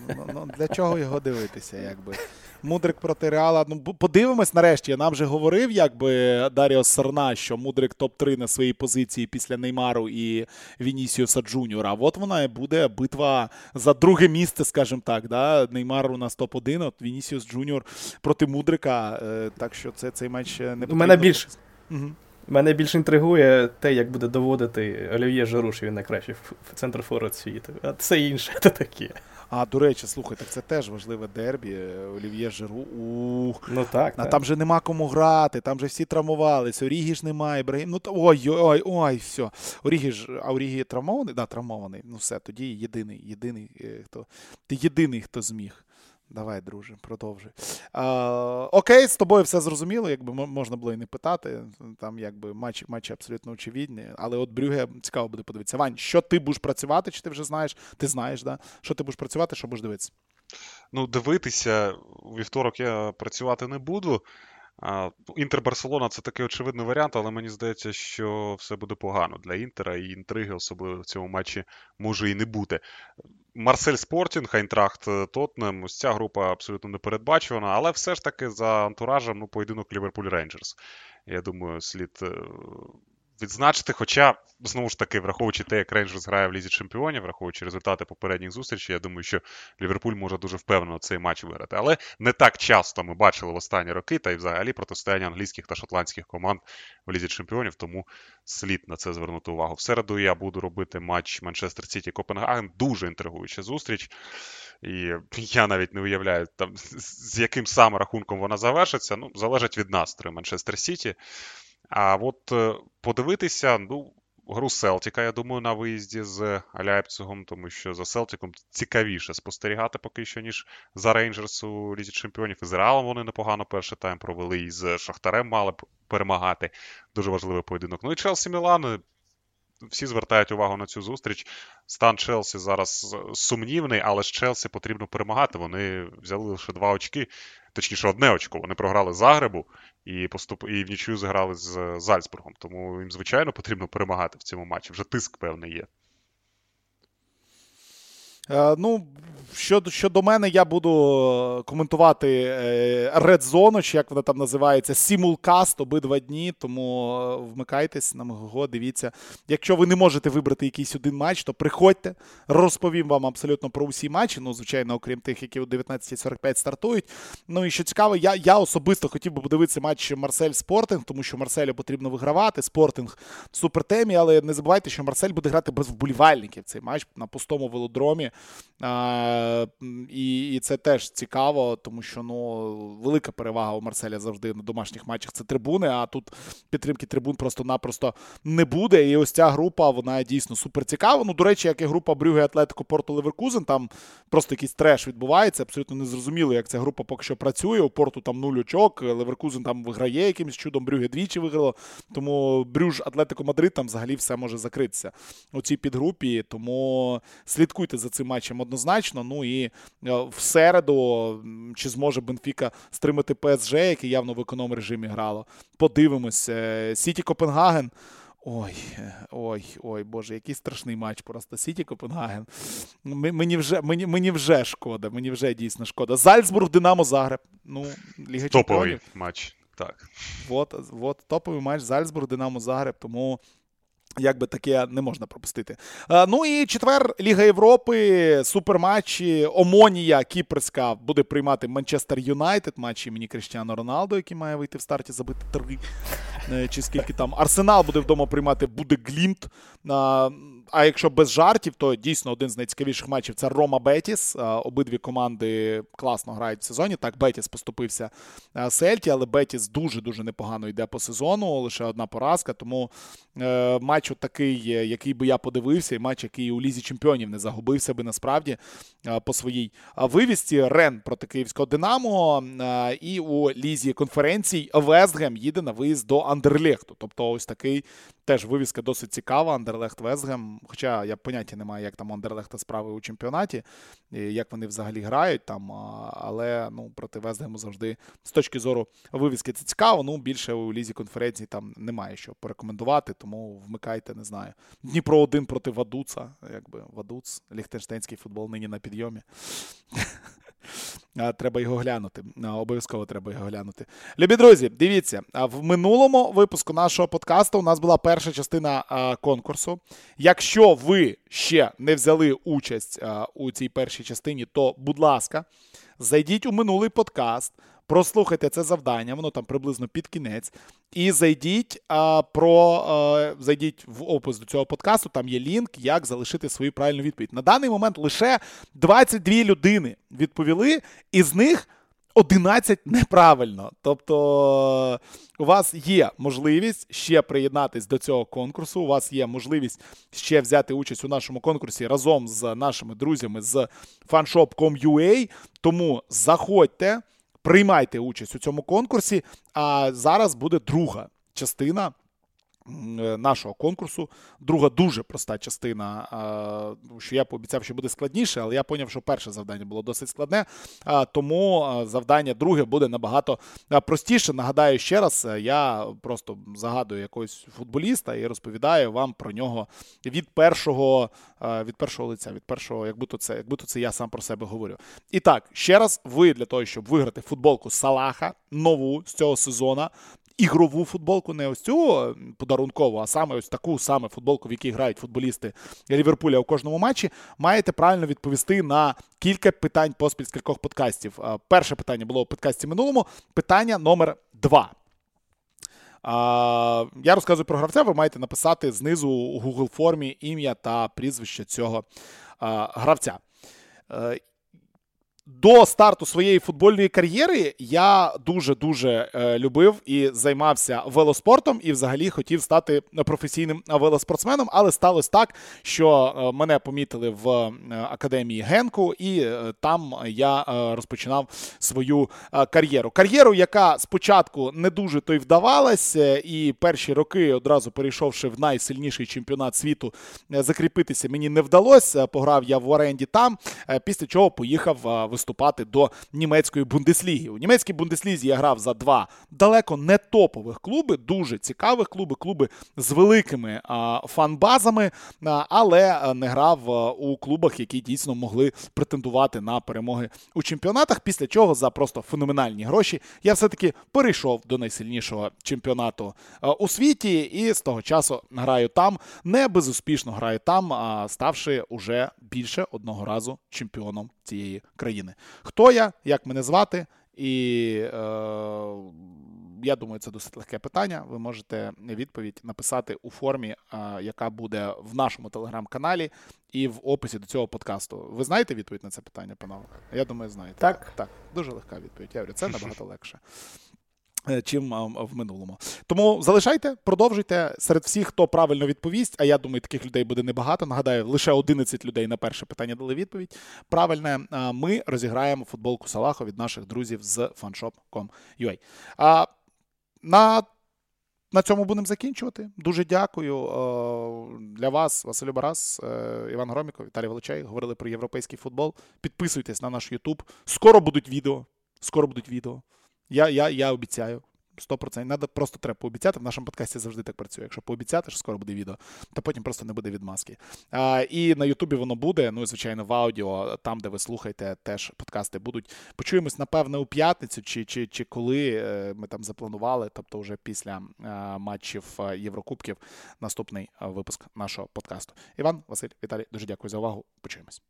Ну, ну, Для чого його дивитися? якби? Мудрик проти Реала. Ну, подивимось нарешті. Я нам вже говорив, якби Даріо Срна, що Мудрик топ-3 на своїй позиції після Неймару і Вінісіуса Джуніора. От вона буде битва за друге місце, скажімо так. Да? Неймар у нас топ-1, от Вінісіус Джуніор проти Мудрика. Е, так що це цей матч не потрібно. У мене більше. Угу. Мене більше інтригує те, як буде доводити Олів'є Жару, що він найкращий центр форвард світу. А все інше це таке. А, до речі, слухай, так це теж важливе дербі. Олів'є Жиру. Ух. Ну так. А так. там же нема кому грати, там же всі травмувались. Орігі ж немає, Ібрагім. Ну ой, ой, ой, все. Орігі ж, а Орігі травмований? Да, травмований. Ну все, тоді єдиний, єдиний, е, хто. Ти єдиний, хто зміг. Давай, друже, продовжуй. А, Окей, з тобою все зрозуміло, якби можна було і не питати. Там якби матчі матчі абсолютно очевидні. Але от Брюге цікаво буде подивитися. Вань, що ти будеш працювати? Чи ти вже знаєш? Ти знаєш, да? Що ти будеш працювати, що будеш дивитися? Ну, дивитися вівторок я працювати не буду. Інтер Барселона це такий очевидний варіант, але мені здається, що все буде погано для Інтера, і інтриги, особливо в цьому матчі, може і не бути. Марсель Спортінг, Айнтрахт е, Тотнем, ось ця група абсолютно непередбачувана, але все ж таки за антуражем ну, поєдинок Ліверпуль Рейнджерс. Я думаю, слід е, відзначити. Хоча, знову ж таки, враховуючи те, як Рейнджерс грає в Лізі Чемпіонів, враховуючи результати попередніх зустрічей, я думаю, що Ліверпуль може дуже впевнено цей матч виграти. Але не так часто ми бачили в останні роки, та й взагалі протистояння англійських та шотландських команд в Лізі Чемпіонів, тому слід на це звернути увагу. В середу я буду робити матч Манчестер Сіті Копенгаген. Дуже інтригуюча зустріч. І я навіть не уявляю, там, з яким саме рахунком вона завершиться. Ну, залежить від настрою Манчестер Сіті. А от е, подивитися, ну, гру Селтіка, я думаю, на виїзді з Ляйпцигом, тому що за Селтіком цікавіше спостерігати поки що, ніж за Рейнджерс у Лізі Чемпіонів. І з Реалом вони непогано перший тайм провели, і з Шахтарем мали перемагати. Дуже важливий поєдинок. Ну і Челсі Мілан. Всі звертають увагу на цю зустріч. Стан Челсі зараз сумнівний, але з Челсі потрібно перемагати. Вони взяли лише два очки точніше, одне очко. Вони програли Загребу і поступ... і в нічю зіграли з Зальцбургом. Тому їм, звичайно, потрібно перемагати в цьому матчі. Вже тиск певний є. Е, ну, щодо щодо мене, я буду коментувати е, Red Zone, чи як вона там називається, Simulcast обидва дні. Тому е, вмикайтесь на мого, дивіться. Якщо ви не можете вибрати якийсь один матч, то приходьте, розповім вам абсолютно про усі матчі. Ну, звичайно, окрім тих, які о 19.45 стартують. Ну і що цікаво, я я особисто хотів би подивитися матч Марсель Спортинг, тому що Марселю потрібно вигравати. Спортинг супертемі, але не забувайте, що Марсель буде грати без вболівальників цей матч на пустому велодромі. А, І і це теж цікаво, тому що ну, велика перевага у Марселя завжди на домашніх матчах це трибуни, а тут підтримки трибун просто-напросто не буде. І ось ця група, вона дійсно супер цікава. Ну, до речі, як і група Брюге Атлетико Порту Леверкузен, там просто якийсь треш відбувається. Абсолютно незрозуміло, як ця група поки що працює. У порту там нуль очок. Леверкузен там виграє якимось чудом, Брюге двічі виграло. Тому Брюж Атлетико Мадрид там взагалі все може закритися у цій підгрупі. Тому слідкуйте за цим матчем однозначно. Ну і е, в середу, чи зможе Бенфіка стримати ПСЖ, який явно в економ режимі грало. Подивимось. Е, Сіті Копенгаген. Ой, ой, ой, Боже, який страшний матч просто Сіті Копенгаген. Мені вже мені, мені вже шкода, мені вже дійсно шкода. Зальцбург, Динамо Загреб. Ну, Ліга Топовий матч. Так. От, от топовий матч Зальцбург, Динамо Загреб, тому Якби таке не можна пропустити. Ну і четвер Ліга Європи, суперматчі. Омонія Кіпрська буде приймати Манчестер Юнайтед. Матч імені Кріштіану Роналду, який має вийти в старті, забити три. Е, чи скільки там. Арсенал буде вдома приймати буде Глімт. А якщо без жартів, то дійсно один з найцікавіших матчів це Рома Бетіс. Обидві команди класно грають в сезоні. Так, Бетіс поступився Сельті, але Бетіс дуже-дуже непогано йде по сезону. Лише одна поразка. Тому е, матч такий, який би я подивився, і матч, який у Лізі Чемпіонів не загубився би насправді по своїй вивісті. Рен проти Київського Динамо. І у Лізі конференцій Вестгем їде на виїзд до Андерлехту. Тобто, ось такий теж вивіска досить цікава. Андерлехт Вестгем. Хоча я поняття не маю, як там Андерлехта справи у чемпіонаті, як вони взагалі грають там. Але ну, проти Вестгему завжди з точки зору вивіски це цікаво. Ну, більше у лізі конференції там немає що порекомендувати, тому вмикайте, не знаю. Дніпро один проти Вадуца. Якби Вадуц, ліхтенштейнський футбол нині на підйомі. Треба його глянути. Обов'язково треба його глянути. Любі друзі, дивіться, в минулому випуску нашого подкасту у нас була перша частина конкурсу. Якщо ви ще не взяли участь у цій першій частині, то, будь ласка, зайдіть у минулий подкаст. Прослухайте це завдання, воно там приблизно під кінець. І зайдіть а, про а, зайдіть в опис до цього подкасту. Там є лінк, як залишити свою правильну відповідь. На даний момент лише 22 людини відповіли, із них 11 неправильно. Тобто у вас є можливість ще приєднатись до цього конкурсу. У вас є можливість ще взяти участь у нашому конкурсі разом з нашими друзями з fanshop.com.ua. Тому заходьте приймайте участь у цьому конкурсі. А зараз буде друга частина. Е, нашого конкурсу. Друга дуже проста частина, що я пообіцяв, що буде складніше, але я зрозумів, що перше завдання було досить складне. Тому завдання друге буде набагато простіше. Нагадаю ще раз, я просто загадую якогось футболіста і розповідаю вам про нього від першого від першого лиця, від першого, як будто це, як будто це я сам про себе говорю. І так, ще раз, ви для того, щоб виграти футболку Салаха нову з цього сезону, ігрову футболку, не ось цю подарункову, а саме ось таку саме футболку, в якій грають футболісти Ліверпуля у кожному матчі, маєте правильно відповісти на кілька питань поспіль з кількох подкастів. Перше питання було у подкасті минулому. Питання номер два. Я розказую про гравця. Ви маєте написати знизу у Google формі ім'я та прізвище цього гравця. До старту своєї футбольної кар'єри я дуже-дуже е, любив і займався велоспортом, і взагалі хотів стати професійним велоспортсменом. Але сталося так, що е, мене помітили в е, академії Генку, і там я розпочинав свою кар'єру. Кар'єру, яка спочатку не дуже то й вдавалася, і перші роки, одразу перейшовши в найсильніший чемпіонат світу, закріпитися мені не вдалося. Пограв я в оренді там, після чого поїхав в виступати до німецької бундесліги. У німецькій бундеслізі я грав за два далеко не топових клуби, дуже цікавих клуби, клуби з великими а, фанбазами, а, але не грав у клубах, які дійсно могли претендувати на перемоги у чемпіонатах. Після чого за просто феноменальні гроші я все-таки перейшов до найсильнішого чемпіонату а, у світі, і з того часу граю там. Не безуспішно граю там, а ставши уже більше одного разу чемпіоном цієї країни. Хто я, як мене звати? І е, я думаю, це досить легке питання. Ви можете відповідь написати у формі, е, яка буде в нашому телеграм-каналі і в описі до цього подкасту. Ви знаєте відповідь на це питання, панове? Я думаю, знаєте. Так. Так, дуже легка відповідь. Я говорю, це набагато легше. Е, чим в минулому. Тому залишайте, продовжуйте серед всіх, хто правильно відповість. А я думаю, таких людей буде небагато. Нагадаю, лише 11 людей на перше питання дали відповідь. Правильне, ми розіграємо футболку Салахо від наших друзів з fanshop.com.ua. А на на цьому будемо закінчувати. Дуже дякую для вас, Василю Барас, е, Іван Громіко, Віталій Волочай. Говорили про європейський футбол. Підписуйтесь на наш YouTube. Скоро будуть відео. Скоро будуть відео. Я я, я обіцяю. 100%. Надо просто треба пообіцяти. В нашому подкасті завжди так працює. Якщо пообіцяти, що скоро буде відео, то потім просто не буде відмазки. А, І на Ютубі воно буде. Ну і звичайно, в аудіо, там, де ви слухаєте, теж подкасти будуть. Почуємось, напевне, у п'ятницю, чи чи, чи коли е, ми там запланували, тобто вже після а, матчів Єврокубків, наступний випуск нашого подкасту. Іван, Василь, Віталій, дуже дякую за увагу. Почуємось.